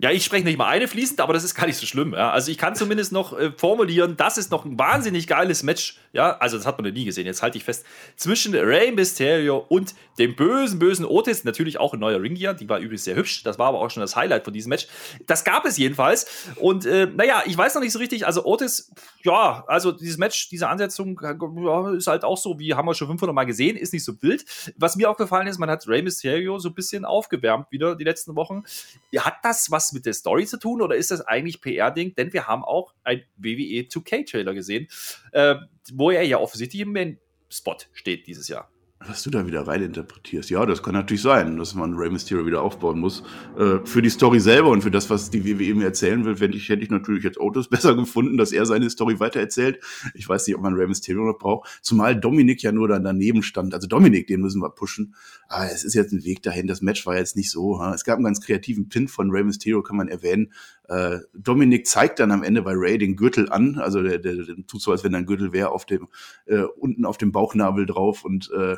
Ja, ich spreche nicht mal eine fließend, aber das ist gar nicht so schlimm. Ja. Also ich kann zumindest noch äh, formulieren, das ist noch ein wahnsinnig geiles Match. Ja, also das hat man noch nie gesehen. Jetzt halte ich fest zwischen Rey Mysterio und dem bösen, bösen Otis. Natürlich auch ein neuer Ringgear. Die war übrigens sehr hübsch. Das war aber auch schon das Highlight von diesem Match. Das gab es jedenfalls. Und äh, naja, ich weiß noch nicht so richtig. Also Otis, ja, also dieses Match, diese Ansetzung ja, ist halt auch so, wie haben wir schon 500 Mal gesehen, ist nicht so wild. Was mir aufgefallen ist, man hat Rey Mysterio so ein bisschen aufgewärmt wieder die letzten Wochen. Hat das was mit der Story zu tun oder ist das eigentlich PR-Ding? Denn wir haben auch ein WWE 2K-Trailer gesehen, äh, wo er ja offensichtlich im Main-Spot steht dieses Jahr was du da wieder reininterpretierst. Ja, das kann natürlich sein, dass man Rey Mysterio wieder aufbauen muss. Äh, für die Story selber und für das, was die WWE mir erzählen will, hätte ich, hätte ich natürlich jetzt Otis besser gefunden, dass er seine Story weitererzählt. Ich weiß nicht, ob man Rey Mysterio noch braucht. Zumal Dominik ja nur dann daneben stand. Also Dominik, den müssen wir pushen. Aber es ist jetzt ein Weg dahin. Das Match war jetzt nicht so. Ha? Es gab einen ganz kreativen Pin von Rey Mysterio, kann man erwähnen. Äh, Dominik zeigt dann am Ende bei Ray den Gürtel an. Also der, der, der tut so, als wenn ein Gürtel wäre auf dem äh, unten auf dem Bauchnabel drauf und äh,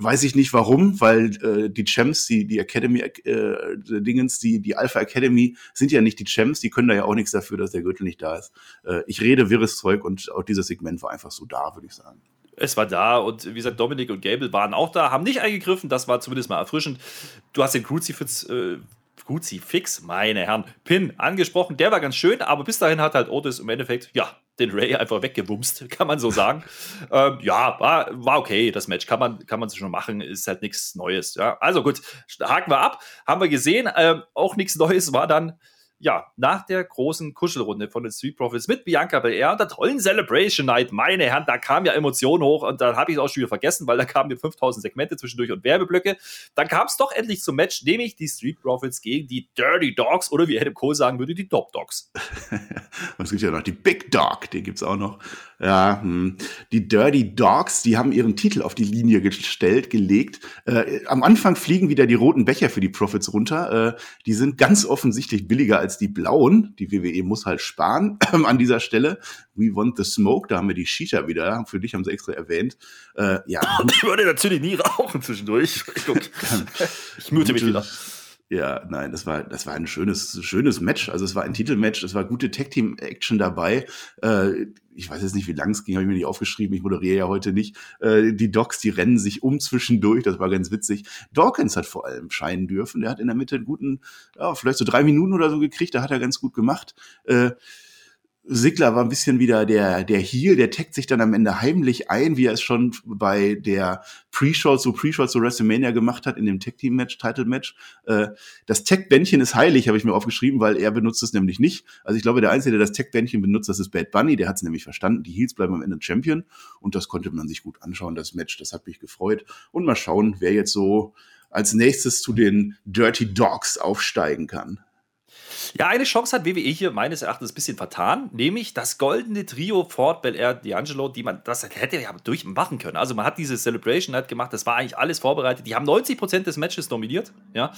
Weiß ich nicht warum, weil äh, die Champs, die, die Academy äh, Dingens, die, die Alpha Academy sind ja nicht die Champs, die können da ja auch nichts dafür, dass der Gürtel nicht da ist. Äh, ich rede wirres Zeug und auch dieses Segment war einfach so da, würde ich sagen. Es war da und wie gesagt, Dominik und Gable waren auch da, haben nicht eingegriffen, das war zumindest mal erfrischend. Du hast den Crucifix, äh, Crucifix, meine Herren, Pin angesprochen, der war ganz schön, aber bis dahin hat halt Otis im Endeffekt, ja, den Ray einfach weggewumst, kann man so sagen. ähm, ja, war, war okay, das Match kann man, kann man schon machen, ist halt nichts Neues. Ja, also gut, haken wir ab, haben wir gesehen. Ähm, auch nichts Neues war dann ja, nach der großen Kuschelrunde von den Street Profits mit Bianca Belair und der tollen Celebration Night, meine Herren, da kam ja Emotion hoch und dann habe ich es auch schon wieder vergessen, weil da kamen mir 5000 Segmente zwischendurch und Werbeblöcke. Dann kam es doch endlich zum Match, nämlich die Street Profits gegen die Dirty Dogs oder wie Adam Cole sagen würde, die Top Dogs. es gibt ja noch die Big Dog, den gibt es auch noch. Ja, hm. die Dirty Dogs, die haben ihren Titel auf die Linie gestellt, gelegt. Äh, am Anfang fliegen wieder die roten Becher für die Profits runter. Äh, die sind ganz offensichtlich billiger als die blauen. Die WWE muss halt sparen äh, an dieser Stelle. We want the smoke, da haben wir die Shisha wieder. Für dich haben sie extra erwähnt. Äh, ja. Ich würde natürlich nie rauchen zwischendurch. ich mute mich wieder. Ja, nein, das war, das war ein schönes, schönes Match. Also es war ein Titelmatch, es war gute Tag-Team-Action dabei. Äh, ich weiß jetzt nicht, wie lang es ging, habe ich mir nicht aufgeschrieben, ich moderiere ja heute nicht. Äh, die Docs, die rennen sich um zwischendurch, das war ganz witzig. Dawkins hat vor allem scheinen dürfen. Der hat in der Mitte einen guten, ja, vielleicht so drei Minuten oder so gekriegt, da hat er ganz gut gemacht. Äh, Sigler war ein bisschen wieder der, der Heel, der taggt sich dann am Ende heimlich ein, wie er es schon bei der Pre-Show zu Pre-Show zu WrestleMania gemacht hat, in dem Tag-Team-Match, Title-Match. Äh, das Tag-Bändchen ist heilig, habe ich mir aufgeschrieben, weil er benutzt es nämlich nicht. Also ich glaube, der Einzige, der das Tag-Bändchen benutzt, das ist Bad Bunny, der hat es nämlich verstanden. Die Heels bleiben am Ende Champion und das konnte man sich gut anschauen, das Match, das hat mich gefreut. Und mal schauen, wer jetzt so als nächstes zu den Dirty Dogs aufsteigen kann. Ja, eine Chance hat WWE hier meines Erachtens ein bisschen vertan, nämlich das goldene Trio Ford, Bel Air, D'Angelo, die man, das hätte ja durchmachen können. Also man hat diese Celebration Night gemacht, das war eigentlich alles vorbereitet. Die haben 90% des Matches dominiert, ja,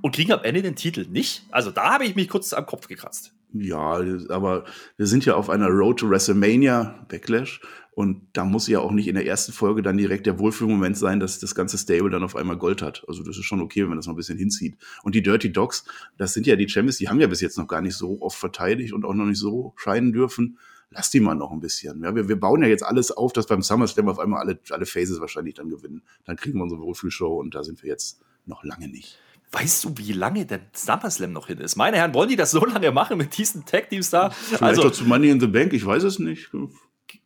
und kriegen am Ende den Titel nicht. Also da habe ich mich kurz am Kopf gekratzt. Ja, aber wir sind ja auf einer Road to WrestleMania, Backlash, und da muss ja auch nicht in der ersten Folge dann direkt der Wohlfühlmoment sein, dass das ganze Stable dann auf einmal Gold hat. Also das ist schon okay, wenn man das noch ein bisschen hinzieht. Und die Dirty Dogs, das sind ja die Champions, die haben ja bis jetzt noch gar nicht so oft verteidigt und auch noch nicht so scheiden dürfen. Lass die mal noch ein bisschen. Ja, wir, wir bauen ja jetzt alles auf, dass beim SummerSlam auf einmal alle, alle Phases wahrscheinlich dann gewinnen. Dann kriegen wir unsere Wohlfühlshow und da sind wir jetzt noch lange nicht. Weißt du, wie lange der SummerSlam noch hin ist? Meine Herren, wollen die das so lange machen mit diesen Tag-Teams da? Vielleicht Also, zu Money in the Bank, ich weiß es nicht.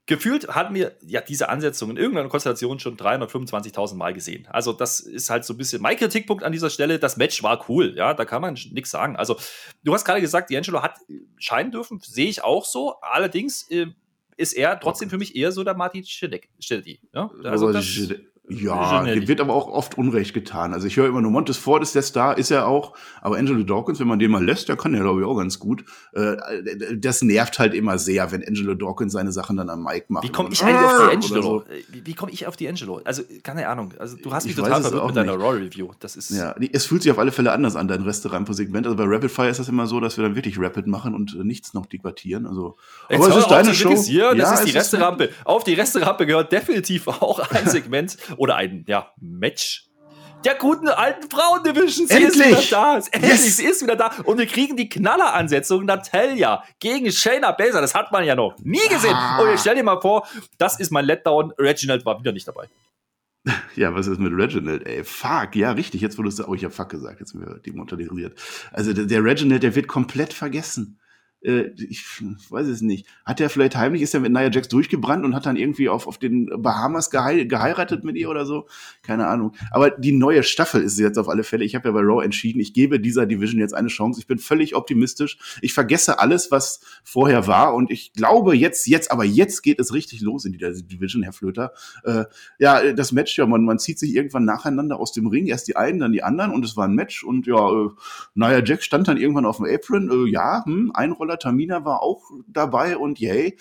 gefühlt hatten wir ja diese Ansetzung in irgendeiner Konstellation schon 325.000 Mal gesehen. Also das ist halt so ein bisschen mein Kritikpunkt an dieser Stelle. Das Match war cool, ja, da kann man nichts sagen. Also du hast gerade gesagt, D'Angelo hat scheinen dürfen, sehe ich auch so. Allerdings äh, ist er trotzdem für mich eher so der Martin Schinnedy. Ja? Also das, ja, dem wird aber auch oft Unrecht getan. Also ich höre immer nur, Montes Ford ist der Star, ist er auch. Aber Angelo Dawkins, wenn man den mal lässt, der kann ja, glaube ich, auch ganz gut. Äh, Das nervt halt immer sehr, wenn Angelo Dawkins seine Sachen dann am Mic macht. wie komme ich eigentlich auf Oder D'Angelo? so. Äh, Wie, komme ich auf D'Angelo? Also, keine Ahnung. Also, du hast mich Ich total verwirrt mit deiner nicht. Raw-Review. Das ist. Ja, die- es fühlt sich auf alle Fälle anders an, dein Resterampe-Segment. Also bei Rapid Fire ist das immer so, dass wir dann wirklich Rapid machen und äh, nichts noch debattieren. Also, Jetzt aber es ist deine Show. kritisieren, das ist die es Resterampe. Auf die Resterampe gehört definitiv auch ein Segment oder ein ja, Match der guten alten Frauendivision. Sie Endlich! ist wieder da. Endlich, Yes! sie ist wieder da. Und wir kriegen die Knalleransetzung Natalia gegen Shayna Baszler. Das hat man ja noch nie gesehen. Ah. Und jetzt stell dir mal vor, das ist mein Letdown. Reginald war wieder nicht dabei. Ja, was ist mit Reginald, ey? Fuck, ja, richtig. Jetzt wurde es, oh, ich habe Fuck gesagt, jetzt sind wir demonetarisiert. Also der, der Reginald, der wird komplett vergessen. Äh, ich weiß es nicht. Hat er vielleicht heimlich, ist er mit Nia Jax durchgebrannt und hat dann irgendwie auf, auf den Bahamas gehei geheiratet mit ihr oder so? Keine Ahnung. Aber die neue Staffel ist jetzt auf alle Fälle. Ich habe ja bei Raw entschieden, ich gebe dieser Division jetzt eine Chance. Ich bin völlig optimistisch. Ich vergesse alles, was vorher war und ich glaube jetzt, jetzt, aber jetzt geht es richtig los in dieser Division, Herr Flöter. Äh, ja, das Match, ja, man, man zieht sich irgendwann nacheinander aus dem Ring, erst die einen, dann die anderen und es war ein Match und ja, äh, Nia Jax stand dann irgendwann auf dem Apron, äh, ja, hm, Einroller Tamina war auch dabei und yay.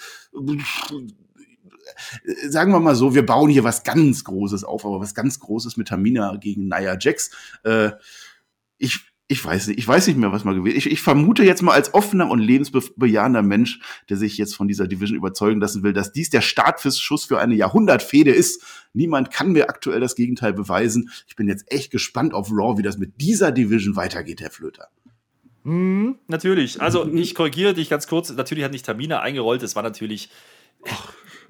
Sagen wir mal so, wir bauen hier was ganz Großes auf, aber was ganz Großes mit Tamina gegen Nia Jax. Äh, ich, ich weiß nicht, ich weiß nicht mehr, was mal gewesen ist. Ich, ich vermute jetzt mal als offener und lebensbejahender Mensch, der sich jetzt von dieser Division überzeugen lassen will, dass dies der Startschuss für eine Jahrhundertfehde ist. Niemand kann mir aktuell das Gegenteil beweisen. Ich bin jetzt echt gespannt auf Raw, wie das mit dieser Division weitergeht, Herr Flöter. Hm, natürlich. Also ich korrigiere dich ganz kurz. Natürlich hat nicht Tamina eingerollt. Es war natürlich.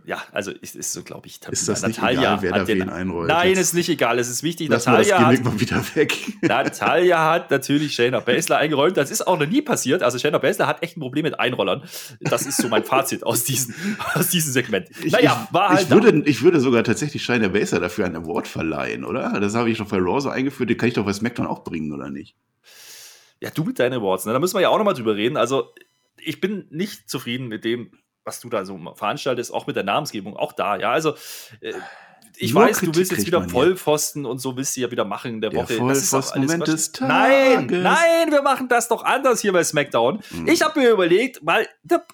Ja, also ist, ist so, glaube ich, Tamina. Ist das nicht egal, wer da wen einrollt Nein, jetzt? ist nicht egal. Es ist wichtig. Lass mal das Natalia hat, mal wieder weg. Natalia hat natürlich Shayna Baszler eingerollt. Das ist auch noch nie passiert. Also Shayna Baszler hat echt ein Problem mit Einrollern. Das ist so mein Fazit aus diesem, aus diesem Segment. Ich, naja, ich, war halt. ich, würde, ich würde sogar tatsächlich Shayna Baszler dafür einen Award verleihen, oder? Das habe ich doch bei Raw so eingeführt, den kann ich doch bei SmackDown auch bringen, oder nicht? Ja, du mit deinen Awards, ne? Da müssen wir ja auch nochmal drüber reden. Also, ich bin nicht zufrieden mit dem, was du da so veranstaltest, auch mit der Namensgebung, auch da, ja. Also, äh, ich Nur weiß, du Kritik willst jetzt wieder. Vollpfosten und so willst du ja wieder machen in der, Der Woche. Das ist auch alles Vollpfosten-Moment des Nein, Tages. nein, wir machen das doch anders hier bei SmackDown. Mhm. Ich habe mir überlegt, mal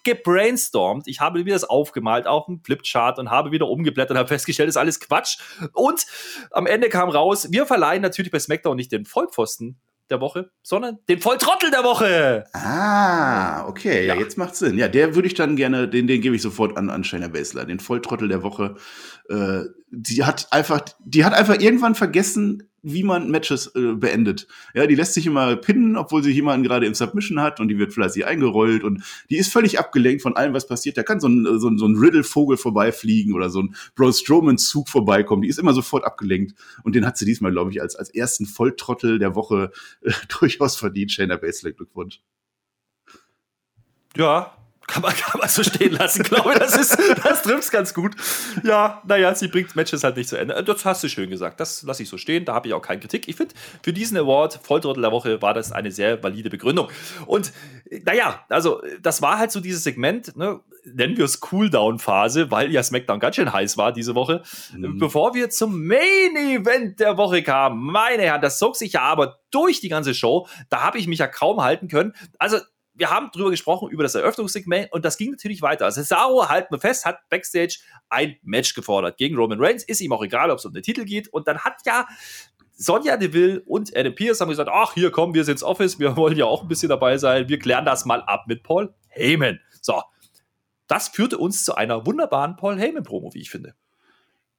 gebrainstormt, ich habe mir das aufgemalt auf dem Flipchart und habe wieder umgeblättert und habe festgestellt, das ist alles Quatsch. Und am Ende kam raus, wir verleihen natürlich bei SmackDown nicht den Vollpfosten der Woche, sondern den Volltrottel der Woche. Ah, okay, ja, Ja. jetzt macht Sinn. Ja, der würde ich dann gerne, den, den gebe ich sofort an, an Shayna Baszler, den Volltrottel der Woche. Äh, die hat einfach, die hat einfach irgendwann vergessen, wie man Matches äh, beendet. Ja, die lässt sich immer pinnen, obwohl sie jemanden gerade im Submission hat und die wird fleißig eingerollt und die ist völlig abgelenkt von allem, was passiert. Da kann so ein, so ein, so ein Riddle-Vogel vorbeifliegen oder so ein Braun Strowman-Zug vorbeikommen. Die ist immer sofort abgelenkt und den hat sie diesmal, glaube ich, als, als ersten Volltrottel der Woche äh, durchaus verdient. Shayna Baszler, Glückwunsch. Ja, kann man, kann man so stehen lassen, glaube ich. Das, ist, das trifft's ganz gut. Ja, naja, sie bringt Matches halt nicht zu Ende. Das hast du schön gesagt. Das lasse ich so stehen. Da habe ich auch keine Kritik. Ich finde, für diesen Award, Volltrottel der Woche, war das eine sehr valide Begründung. Und naja, also, das war halt so dieses Segment, ne? nennen wir es Cooldown-Phase, weil ja SmackDown ganz schön heiß war diese Woche. Mhm. Bevor wir zum Main-Event der Woche kamen, meine Herren, das zog sich ja aber durch die ganze Show. Da habe ich mich ja kaum halten können. Also, wir haben drüber gesprochen, über das Eröffnungssegment und das ging natürlich weiter. Also Cesaro, halten wir fest, hat Backstage ein Match gefordert gegen Roman Reigns. Ist ihm auch egal, ob es um den Titel geht. Und dann hat ja Sonja Deville und Adam Pierce haben gesagt, ach, hier kommen wir sind ins Office, wir wollen ja auch ein bisschen dabei sein. Wir klären das mal ab mit Paul Heyman. So, das führte uns zu einer wunderbaren Paul Heyman-Promo, wie ich finde.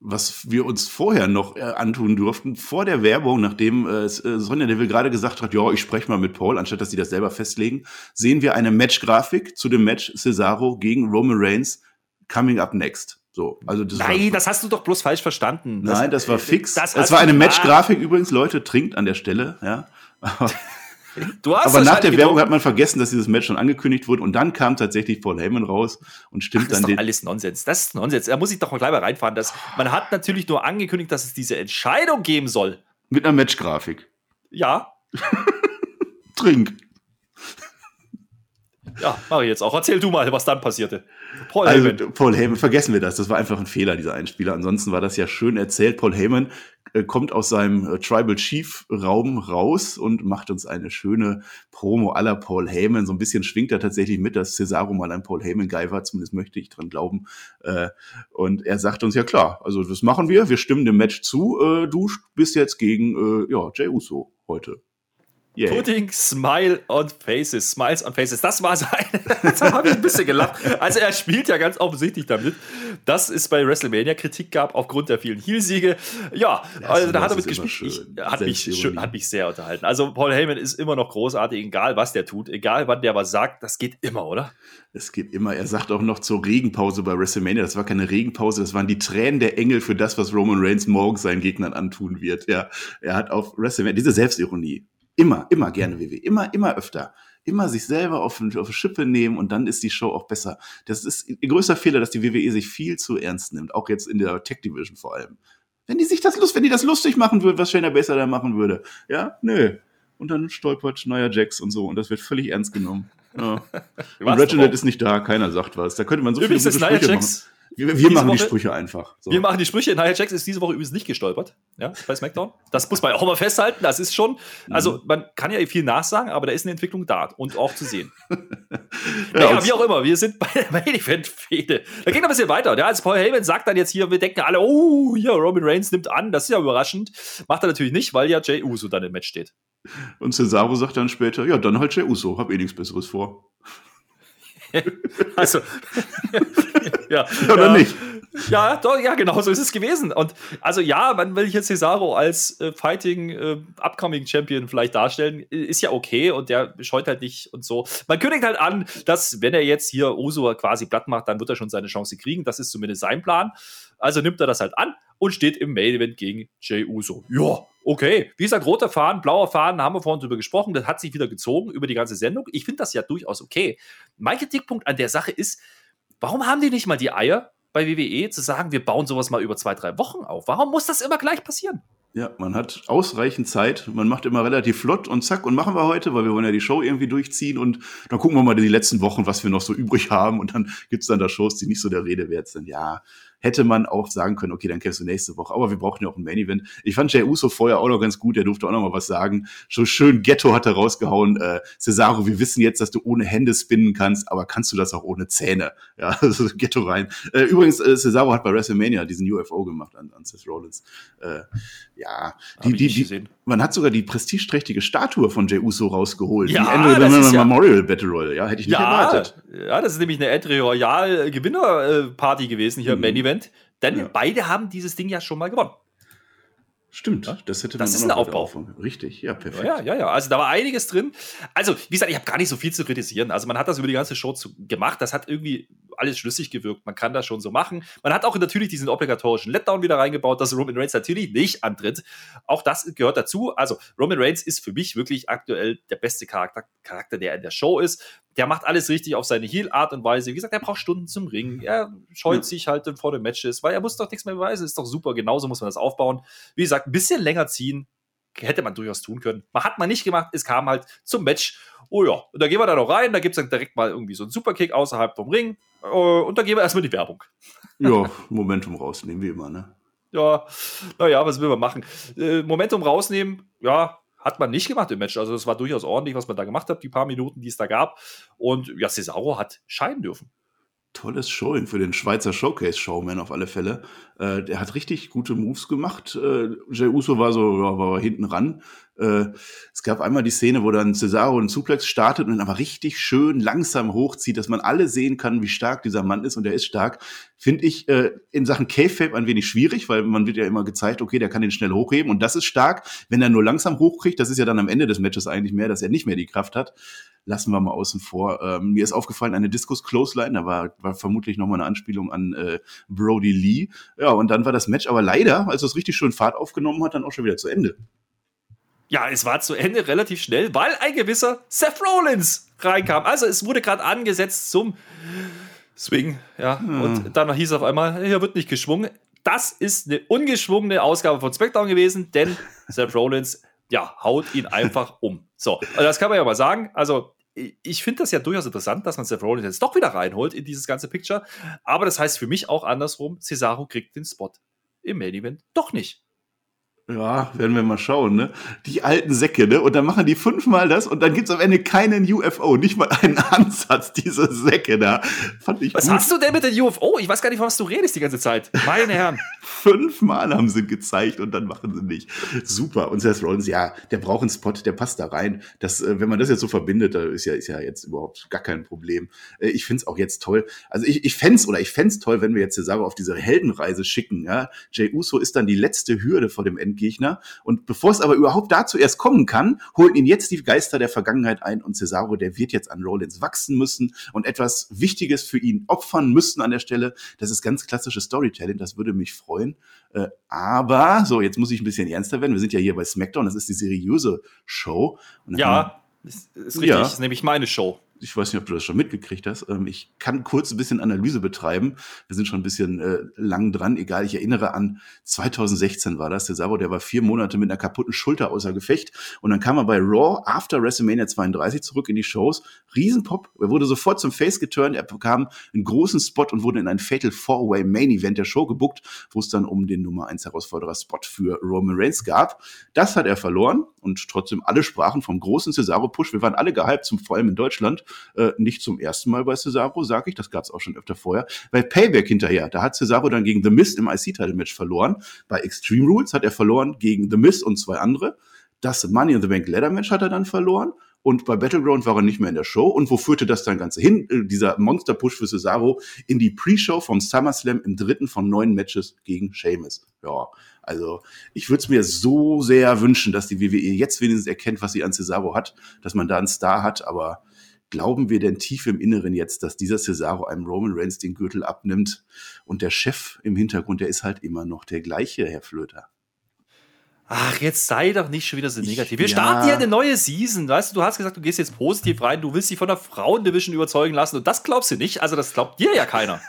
Was wir uns vorher noch äh, antun durften, vor der Werbung, nachdem äh, äh, Sonja Deville gerade gesagt hat, ja, ich spreche mal mit Paul, anstatt dass sie das selber festlegen, sehen wir eine Matchgrafik zu dem Match Cesaro gegen Roman Reigns coming up next. So, also das Nein, war, das hast du doch bloß falsch verstanden. nein, das war fix. das hast war eine. Matchgrafik übrigens, Leute, trinkt an der Stelle, ja. Du hast Aber nach der Werbung hat man vergessen, dass dieses Match schon angekündigt wurde und dann kam tatsächlich Paul Heyman raus und stimmt Das ist dann doch den. alles Nonsens. Das ist Nonsens. Da muss ich doch mal gleich mal reinfahren. Dass, man hat natürlich nur angekündigt, dass es diese Entscheidung geben soll. Mit einer Matchgrafik. Ja, Trink. Ja, mache ich jetzt auch. Erzähl du mal, was dann passierte. Paul Also Heyman. Paul Heyman, vergessen wir das. Das war einfach ein Fehler, dieser Einspieler. Ansonsten war das ja schön erzählt. Paul Heyman äh, kommt aus seinem äh, Tribal Chief Raum raus und macht uns eine schöne Promo aller Paul Heyman. So ein bisschen schwingt er tatsächlich mit, dass Cesaro mal ein Paul Heyman Guy war. Zumindest möchte ich dran glauben. Äh, und er sagt uns ja klar, also das machen wir. Wir stimmen dem Match zu. Du bist jetzt gegen ja Jey Uso heute. Yeah. Putting Smile on Faces, Smiles on Faces. Das war sein. da habe ich ein bisschen gelacht. Also er spielt ja ganz offensichtlich damit, dass es bei WrestleMania Kritik gab aufgrund der vielen Heel-Siege. Ja, also da hat er mit gespielt. Hat, mich, schön, hat mich sehr unterhalten. Also Paul Heyman ist immer noch großartig, egal was der tut, egal wann der was sagt, das geht immer, oder? Es geht immer, er sagt auch noch zur Regenpause bei WrestleMania, das war keine Regenpause, das waren die Tränen der Engel für das, was Roman Reigns morgens seinen Gegnern antun wird. Ja, er hat auf WrestleMania, diese Selbstironie, immer, immer gerne WWE, immer, immer öfter. Immer sich selber auf, auf Schippe nehmen und dann ist die Show auch besser. Das ist ein größter Fehler, dass die WWE sich viel zu ernst nimmt, auch jetzt in der Tech Division vor allem. Wenn die sich das lust, wenn die das lustig machen würden, was Shayna besser da machen würde. Ja, nö. Und dann stolpert Nia Jax und so und das wird völlig ernst genommen. Ja. Und Reginald ist nicht da, keiner sagt was. Da könnte man so Übrigens viele gute Sprüche Jax. machen. Wir, wir machen die Woche- Sprüche einfach. So. Wir machen die Sprüche. Nia Jax ist diese Woche übrigens nicht gestolpert. Ja, bei SmackDown. Das muss man auch mal festhalten. Das ist schon, also man kann ja viel nachsagen, aber da ist eine Entwicklung da und auch zu sehen. naja, und- wie auch immer, wir sind bei der Main Event Fehde. Da geht noch ein bisschen weiter. Ja, als Paul Heyman sagt dann jetzt hier, wir denken alle, oh, hier, Roman Reigns nimmt an, das ist ja überraschend. Macht er natürlich nicht, weil ja Jey Uso dann im Match steht. Und Cesaro sagt dann später, ja, dann halt Jey Uso, hab eh nichts Besseres vor. Also, ja, Oder ja. nicht? Ja, doch, ja, genau so ist es gewesen. Und also ja, man will hier Cesaro als äh, Fighting äh, Upcoming Champion vielleicht darstellen, ist ja okay und der scheut halt nicht und so. Man kündigt halt an, dass wenn er jetzt hier Uso quasi platt macht, dann wird er schon seine Chance kriegen. Das ist zumindest sein Plan. Also nimmt er das halt an und steht im Main Event gegen Jey Uso. Ja, okay. Wie gesagt, roter Faden, blauer Faden, haben wir vorhin drüber gesprochen. Das hat sich wieder gezogen über die ganze Sendung. Ich finde das ja durchaus okay. Mein Kritikpunkt an der Sache ist, warum haben die nicht mal die Eier, bei WWE zu sagen, wir bauen sowas mal über zwei, drei Wochen auf? Warum muss das immer gleich passieren? Ja, man hat ausreichend Zeit. Man macht immer relativ flott und zack und machen wir heute, weil wir wollen ja die Show irgendwie durchziehen und dann gucken wir mal die letzten Wochen, was wir noch so übrig haben und dann gibt's dann da Shows, die nicht so der Rede wert sind. Ja, hätte man auch sagen können, okay, dann kämpfst du nächste Woche. Aber wir brauchen ja auch ein Main Event. Ich fand Jey Uso vorher auch noch ganz gut. Der durfte auch noch mal was sagen. So schön Ghetto hat er rausgehauen. Äh, Cesaro, wir wissen jetzt, dass du ohne Hände spinnen kannst, aber kannst du das auch ohne Zähne? Ja, also Ghetto rein. Äh, übrigens, äh, Cesaro hat bei WrestleMania diesen UFO gemacht an, an Seth Rollins. Äh, ja, die, die, die. Man hat sogar die prestigeträchtige Statue von Jey Uso rausgeholt. Ja, die Ende das ist ja- Memorial Battle Royale. Ja, hätte ich nicht Ja, erwartet. ja, das ist nämlich eine Entry Royal Gewinner Party gewesen hier im Mhm. Main Event. Denn Ja. beide haben dieses Ding ja schon mal gewonnen. Stimmt, das hätte Das man ist auch ein Aufbau. Richtig, ja, perfekt. Ja, ja, ja. Also da war einiges drin. Also, wie gesagt, ich habe gar nicht so viel zu kritisieren. Also man hat das über die ganze Show zu, gemacht. Das hat irgendwie alles schlüssig gewirkt. Man kann das schon so machen. Man hat auch natürlich diesen obligatorischen Letdown wieder reingebaut, dass Roman Reigns natürlich nicht antritt. Auch das gehört dazu. Also Roman Reigns ist für mich wirklich aktuell der beste Charakter, Charakter der in der Show ist. Der macht alles richtig auf seine Heel-Art und Weise. Wie gesagt, er braucht Stunden zum Ringen. Er scheut Ja. sich halt vor den Matches, weil er muss doch nichts mehr beweisen. Ist doch super. Genauso muss man das aufbauen. Wie gesagt, ein bisschen länger ziehen hätte man durchaus tun können. Man hat man nicht gemacht, es kam halt zum Match. Oh ja, und da gehen wir da noch rein, da gibt es dann direkt mal irgendwie so einen Superkick außerhalb vom Ring. Äh, Und da gehen wir erstmal die Werbung. Ja, Momentum rausnehmen, wie immer, ne? Ja, naja, was will man machen? Äh, Momentum rausnehmen, ja, hat man nicht gemacht im Match. Also es war durchaus ordentlich, was man da gemacht hat, die paar Minuten, die es da gab. Und ja, Cesaro hat scheiden dürfen. Tolles Showing für den Schweizer Showcase-Showman auf alle Fälle. Äh, der hat richtig gute Moves gemacht. Äh, Jey Uso war so, ja, war hinten ran. Äh, es gab einmal die Szene, wo dann Cesaro einen Suplex startet und dann aber richtig schön langsam hochzieht, dass man alle sehen kann, wie stark dieser Mann ist und der ist stark. Finde ich äh, in Sachen K-Fape ein wenig schwierig, weil man wird ja immer gezeigt, okay, der kann den schnell hochheben und das ist stark. Wenn er nur langsam hochkriegt, das ist ja dann am Ende des Matches eigentlich mehr, dass er nicht mehr die Kraft hat. Lassen wir mal außen vor. Ähm, mir ist aufgefallen, eine Diskus Clothesline, da war, war vermutlich nochmal eine Anspielung an äh, Brody Lee. Ja, und dann war das Match aber leider, als es richtig schön Fahrt aufgenommen hat, dann auch schon wieder zu Ende. Ja, es war zu Ende relativ schnell, weil ein gewisser Seth Rollins reinkam. Also es wurde gerade angesetzt zum Swing, ja. Hm. Und dann hieß auf einmal, hier wird nicht geschwungen. Das ist eine ungeschwungene Ausgabe von SmackDown gewesen, denn Seth Rollins, ja, haut ihn einfach um. So, also das kann man ja mal sagen. Also ich- ich finde das ja durchaus interessant, dass man Seth Rollins jetzt doch wieder reinholt in dieses ganze Picture. Aber das heißt für mich auch andersrum, Cesaro kriegt den Spot im Main Event doch nicht. Ja, werden wir mal schauen, ne? Die alten Säcke, ne? Und dann machen die fünfmal das und dann gibt's am Ende keinen UFO, nicht mal einen Ansatz, diese Säcke da. Fand ich Was gut. hast du denn mit der UFO? Ich weiß gar nicht, von was du redest die ganze Zeit. Meine Herren. Fünfmal haben sie gezeigt und dann machen sie nicht. Super. Und Seth Rollins, ja, der braucht einen Spot, der passt da rein. Das, äh, wenn man das jetzt so verbindet, da ist ja, ist ja jetzt überhaupt gar kein Problem. Äh, Ich find's auch jetzt toll. Also ich, ich fänd's oder ich fänd's toll, wenn wir jetzt Cesaro auf diese Heldenreise schicken. Ja? Jay Uso ist dann die letzte Hürde vor dem Endgegner. Und bevor es aber überhaupt dazu erst kommen kann, holen ihn jetzt die Geister der Vergangenheit ein und Cesaro, der wird jetzt an Rollins wachsen müssen und etwas Wichtiges für ihn opfern müssen an der Stelle. Das ist ganz klassisches Storytelling. Das würde mich freuen. Äh, aber, so, jetzt muss ich ein bisschen ernster werden. Wir sind ja hier bei SmackDown, das ist die seriöse Show. Ja, ist, ist richtig. Ja. Das ist nämlich meine Show. Ich weiß nicht, ob du das schon mitgekriegt hast. Ähm, ich kann kurz ein bisschen Analyse betreiben. Wir sind schon ein bisschen äh, lang dran. Egal, ich erinnere an 2016 war das. Der Sabo, der war vier Monate mit einer kaputten Schulter außer Gefecht. Und dann kam er bei Raw after WrestleMania 32 zurück in die Shows. Riesenpop. Er wurde sofort zum Face geturnt. Er bekam einen großen Spot und wurde in ein Fatal Four-Way Main Event der Show gebuckt, wo es dann um den Nummer 1 Herausforderer Spot für Roman Reigns gab. Das hat er verloren und trotzdem alle sprachen vom großen Cesaro-Push. Wir waren alle gehypt, zum, vor allem in Deutschland. Äh, nicht zum ersten Mal bei Cesaro, sage ich. Das gab es auch schon öfter vorher. Bei Payback hinterher, da hat Cesaro dann gegen The Mist im IC-Title-Match verloren. Bei Extreme Rules hat er verloren gegen The Mist und zwei andere. Das Money in the Bank Ladder Match hat er dann verloren. Und bei Battleground war er nicht mehr in der Show. Und wo führte das dann Ganze hin? Äh, Dieser Monster-Push für Cesaro in die Pre-Show vom SummerSlam im dritten von neun Matches gegen Sheamus. Ja, also ich würde es mir so sehr wünschen, dass die WWE jetzt wenigstens erkennt, was sie an Cesaro hat, dass man da einen Star hat. Aber glauben wir denn tief im Inneren jetzt, dass dieser Cesaro einem Roman Reigns den Gürtel abnimmt? Und der Chef im Hintergrund, der ist halt immer noch der gleiche, Herr Flöter. Ach, jetzt sei doch nicht schon wieder so negativ. Wir ja. starten hier eine neue Season. Weißt du, du hast gesagt, du gehst jetzt positiv rein, du willst dich von der Frauendivision überzeugen lassen und das glaubst du nicht. Also, das glaubt dir ja keiner.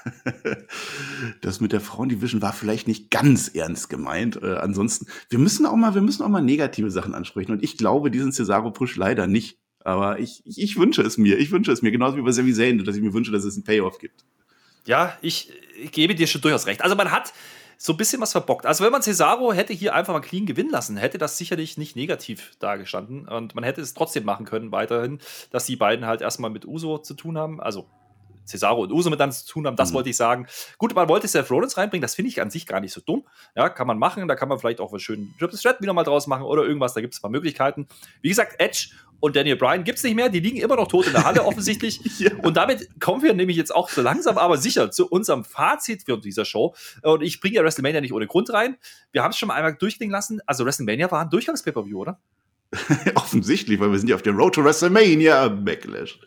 das mit der Frauendivision war vielleicht nicht ganz ernst gemeint. Äh, ansonsten, wir müssen auch mal, wir müssen auch mal negative Sachen ansprechen. Und ich glaube diesen Cesaro-Push leider nicht. Aber ich, ich, ich wünsche es mir. Ich wünsche es mir. Genauso wie bei Sami Zayn, dass ich mir wünsche, dass es einen Payoff gibt. Ja, ich, ich gebe dir schon durchaus recht. Also, man hat so ein bisschen was verbockt. Also, wenn man Cesaro hätte hier einfach mal clean gewinnen lassen, hätte das sicherlich nicht negativ dargestanden. Und man hätte es trotzdem machen können, weiterhin, dass die beiden halt erstmal mit Uso zu tun haben. Also, Cesaro und Uso miteinander zu tun haben, das Mhm. wollte ich sagen. Gut, man wollte Seth Rollins reinbringen, das finde ich an sich gar nicht so dumm. Ja, kann man machen, da kann man vielleicht auch einen schönen Triple Threat wieder mal draus machen oder irgendwas, da gibt es ein paar Möglichkeiten. Wie gesagt, Edge und Daniel Bryan gibt es nicht mehr, die liegen immer noch tot in der Halle offensichtlich. Ja. Und damit kommen wir nämlich jetzt auch so langsam, aber sicher zu unserem Fazit für dieser Show. Und ich bringe ja WrestleMania nicht ohne Grund rein. Wir haben es schon mal einmal durchklingen lassen. Also WrestleMania war ein Durchgangs-Pay-Per-View, oder? Offensichtlich, weil wir sind ja auf der Road to WrestleMania Backlash.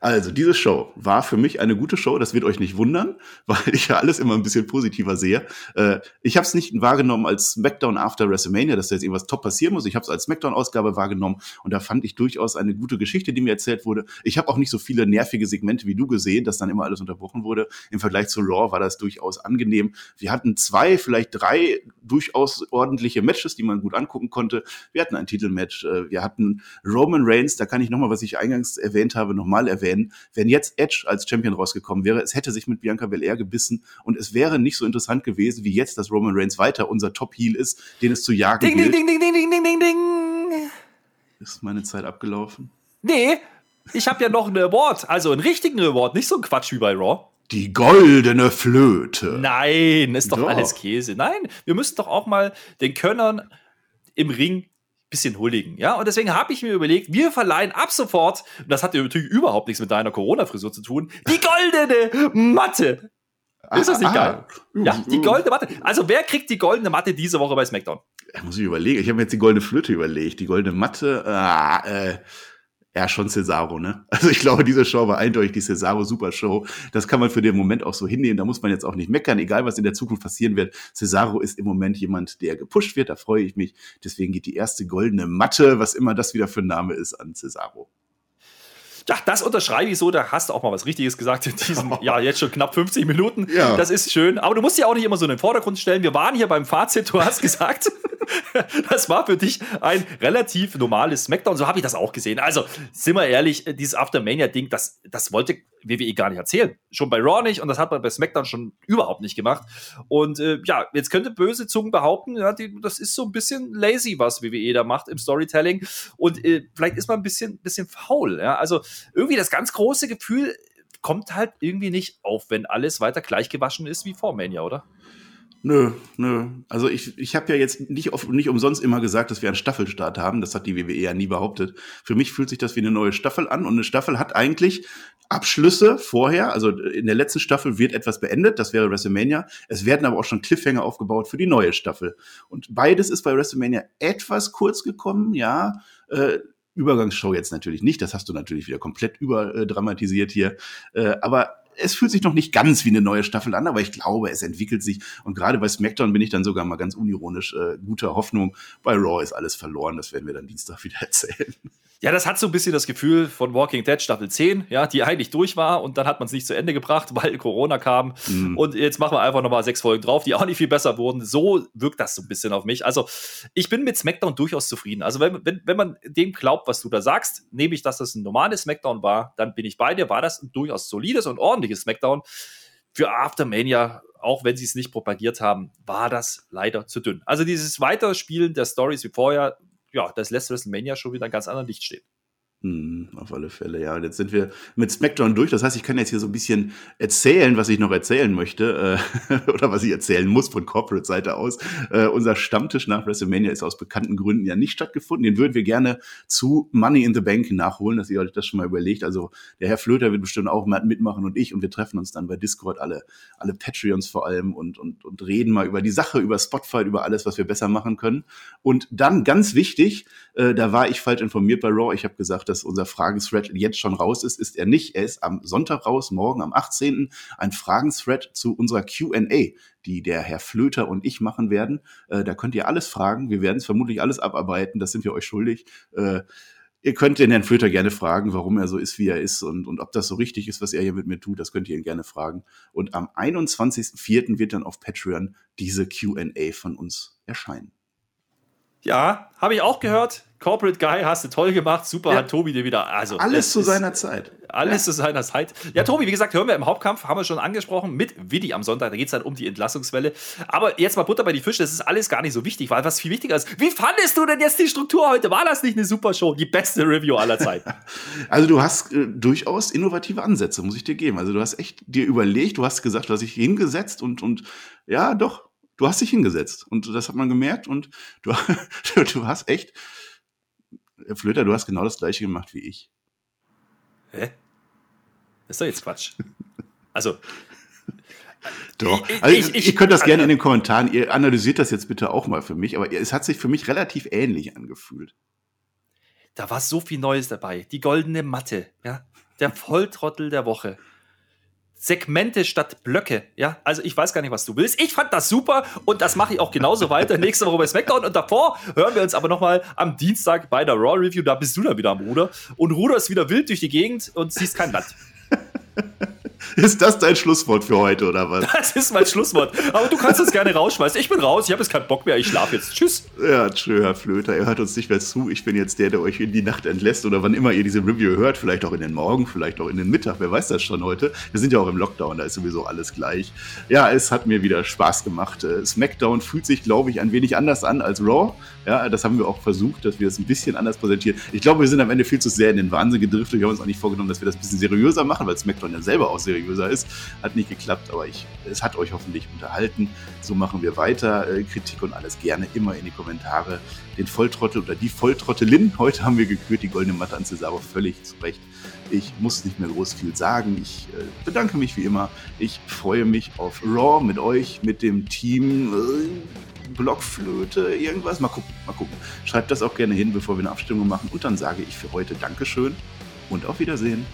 Also, diese Show war für mich eine gute Show. Das wird euch nicht wundern, weil ich ja alles immer ein bisschen positiver sehe. Äh, ich habe es nicht wahrgenommen als SmackDown after WrestleMania, dass da jetzt irgendwas top passieren muss. Ich habe es als SmackDown-Ausgabe wahrgenommen und da fand ich durchaus eine gute Geschichte, die mir erzählt wurde. Ich habe auch nicht so viele nervige Segmente wie du gesehen, dass dann immer alles unterbrochen wurde. Im Vergleich zu Raw war das durchaus angenehm. Wir hatten zwei, vielleicht drei durchaus ordentliche Matches, die man gut angucken konnte. Wir hatten ein Titelmatch, äh, wir hatten Roman Reigns, da kann ich nochmal, was ich eingangs erwähnt habe, nochmal erwähnen. Wenn jetzt Edge als Champion rausgekommen wäre, es hätte sich mit Bianca Belair gebissen und es wäre nicht so interessant gewesen, wie jetzt, dass Roman Reigns weiter unser Top-Heel ist, den es zu jagen Ding, gilt. ding, ding, ding, ding, ding, ding, ding. Ist meine Zeit abgelaufen? Nee, ich habe ja noch einen Award. Also einen richtigen Award, nicht so ein Quatsch wie bei Raw. Die goldene Flöte. Nein, ist doch Doch. alles Käse. Nein, wir müssen doch auch mal den Könnern im Ring bisschen hulligen. Ja, und deswegen habe ich mir überlegt, wir verleihen ab sofort, und das hat ja natürlich überhaupt nichts mit deiner Corona-Frisur zu tun, die goldene Matte. Ist das nicht geil? Ja, die goldene Matte. Also, wer kriegt die goldene Matte diese Woche bei SmackDown? Da muss ich überlegen. Ich habe mir jetzt die goldene Flöte überlegt. Die goldene Matte. Ah, äh, Ja, schon Cesaro, ne? Also ich glaube, diese Show war eindeutig die Cesaro Super Show. Das kann man für den Moment auch so hinnehmen. Da muss man jetzt auch nicht meckern, egal was in der Zukunft passieren wird. Cesaro ist im Moment jemand, der gepusht wird. Da freue ich mich. Deswegen geht die erste goldene Matte, was immer das wieder für ein Name ist, an Cesaro. Ja, das unterschreibe ich so, da hast du auch mal was Richtiges gesagt in diesen, ja, jetzt schon knapp 50 Minuten. Ja. Das ist schön. Aber du musst ja auch nicht immer so in den Vordergrund stellen. Wir waren hier beim Fazit, du hast gesagt, das war für dich ein relativ normales Smackdown. So habe ich das auch gesehen. Also, sind wir ehrlich, dieses Aftermania-Ding, das, das wollte WWE gar nicht erzählen. Schon bei Raw nicht und das hat man bei SmackDown schon überhaupt nicht gemacht. Und äh, ja, jetzt könnte böse Zungen behaupten, ja, die, das ist so ein bisschen lazy, was WWE da macht im Storytelling. Und äh, vielleicht ist man ein bisschen, bisschen faul. Ja? Also irgendwie das ganz große Gefühl kommt halt irgendwie nicht auf, wenn alles weiter gleichgewaschen ist wie vor Mania, oder? Nö, nö. Also ich, ich habe ja jetzt nicht, oft, nicht umsonst immer gesagt, dass wir einen Staffelstart haben. Das hat die WWE ja nie behauptet. Für mich fühlt sich das wie eine neue Staffel an und eine Staffel hat eigentlich Abschlüsse vorher. Also in der letzten Staffel wird etwas beendet, das wäre WrestleMania. Es werden aber auch schon Cliffhanger aufgebaut für die neue Staffel. Und beides ist bei WrestleMania etwas kurz gekommen, ja. Äh, Übergangsshow jetzt natürlich nicht, das hast du natürlich wieder komplett überdramatisiert hier. Äh, aber es fühlt sich noch nicht ganz wie eine neue Staffel an, aber ich glaube, es entwickelt sich. Und gerade bei SmackDown bin ich dann sogar mal ganz unironisch äh, guter Hoffnung. Bei Raw ist alles verloren. Das werden wir dann Dienstag wieder erzählen. Ja, das hat so ein bisschen das Gefühl von Walking Dead Staffel 10, ja, die eigentlich durch war und dann hat man es nicht zu Ende gebracht, weil Corona kam. Mhm. Und jetzt machen wir einfach nochmal sechs Folgen drauf, die auch nicht viel besser wurden. So wirkt das so ein bisschen auf mich. Also, ich bin mit SmackDown durchaus zufrieden. Also, wenn, wenn, wenn man dem glaubt, was du da sagst, nehme ich, dass das ein normales SmackDown war, dann bin ich bei dir. War das ein durchaus solides und ordentliches SmackDown. Für Aftermania, auch wenn sie es nicht propagiert haben, war das leider zu dünn. Also, dieses Weiterspielen der Stories wie vorher, ja, das lässt WrestleMania schon wieder ein ganz anderen Licht stehen. Hm, auf alle Fälle, ja. Und jetzt sind wir mit SmackDown durch. Das heißt, ich kann jetzt hier so ein bisschen erzählen, was ich noch erzählen möchte äh, oder was ich erzählen muss von Corporate-Seite aus. Äh, unser Stammtisch nach WrestleMania ist aus bekannten Gründen ja nicht stattgefunden. Den würden wir gerne zu Money in the Bank nachholen, dass ihr euch das schon mal überlegt. Also der Herr Flöter wird bestimmt auch mitmachen und ich und wir treffen uns dann bei Discord, alle, alle Patreons vor allem und, und, und reden mal über die Sache, über Spotify, über alles, was wir besser machen können. Und dann ganz wichtig, äh, da war ich falsch informiert bei Raw. Ich habe gesagt, dass unser Fragen-Thread jetzt schon raus ist. Ist er nicht. Er ist am Sonntag raus, morgen am 18. Ein Fragen-Thread zu unserer Q&A, die der Herr Flöter und ich machen werden. Äh, da könnt ihr alles fragen. Wir werden es vermutlich alles abarbeiten. Das sind wir euch schuldig. Äh, Ihr könnt den Herrn Flöter gerne fragen, warum er so ist, wie er ist und, und ob das so richtig ist, was er hier mit mir tut. Das könnt ihr ihn gerne fragen. Und am 21.04. wird dann auf Patreon diese Q&A von uns erscheinen. Ja, habe ich auch gehört. Corporate Guy hast du toll gemacht. Super, Ja. hat Tobi dir wieder. Also, Alles es zu ist- seiner Zeit. Alles zu seiner Zeit. Ja, Tobi, wie gesagt, hören wir im Hauptkampf, haben wir schon angesprochen, mit Widdy am Sonntag. Da geht es dann um die Entlassungswelle. Aber jetzt mal Butter bei die Fische, das ist alles gar nicht so wichtig, weil was viel wichtiger ist, wie fandest du denn jetzt die Struktur heute? War das nicht eine super Show? Die beste Review aller Zeiten. Also du hast äh, durchaus innovative Ansätze, muss ich dir geben. Also du hast echt dir überlegt, du hast gesagt, du hast dich hingesetzt und, und ja, doch, du hast dich hingesetzt. Und das hat man gemerkt und du, du hast echt, Flöter, du hast genau das gleiche gemacht wie ich. Hä? Ist doch jetzt Quatsch. Also, Doch. Ich- Also ich- ich- ihr könnt das gerne in den Kommentaren, ihr analysiert das jetzt bitte auch mal für mich, aber es hat sich für mich relativ ähnlich angefühlt. da war so viel Neues dabei. Die goldene Matte, ja. Der Volltrottel der Woche. Segmente statt Blöcke, ja. Also ich weiß gar nicht, was du willst. Ich fand das super und das mache ich auch genauso weiter nächste Woche bei SmackDown. Und davor hören wir uns aber nochmal am Dienstag bei der Raw Review. Da bist du dann wieder am Ruder und ruderst wieder wild durch die Gegend und siehst kein Land. Ist das dein Schlusswort für heute oder was? Das ist mein Schlusswort. Aber du kannst das gerne rausschmeißen. Ich bin raus, ich habe jetzt keinen Bock mehr, ich schlafe jetzt. Tschüss. Ja, tschö, Herr Flöter, ihr hört uns nicht mehr zu. Ich bin jetzt der, der euch in die Nacht entlässt oder wann immer ihr diese Review hört. Vielleicht auch in den Morgen, vielleicht auch in den Mittag, wer weiß das schon heute. Wir sind ja auch im Lockdown, da ist sowieso alles gleich. Ja, es hat mir wieder Spaß gemacht. Äh, SmackDown fühlt sich, glaube ich, ein wenig anders an als Raw. Ja, das haben wir auch versucht, dass wir das ein bisschen anders präsentieren. Ich glaube, wir sind am Ende viel zu sehr in den Wahnsinn gedriftet. Wir haben uns auch nicht vorgenommen, dass wir das ein bisschen seriöser machen, weil SmackDown ja selber auch seriöser ist. Hat nicht geklappt, aber ich, es hat euch hoffentlich unterhalten. So machen wir weiter. Äh, Kritik und alles gerne immer in die Kommentare. Den Volltrottel oder die Volltrottelin. Heute haben wir gekürt, die goldene Matte an Cesaro völlig zu Recht. Ich muss nicht mehr groß viel sagen. Ich äh, bedanke mich wie immer. Ich freue mich auf Raw mit euch, mit dem Team. Äh, Blockflöte, irgendwas? Mal gucken, mal gucken. Schreibt das auch gerne hin, bevor wir eine Abstimmung machen. Und dann sage ich für heute Dankeschön und auf Wiedersehen.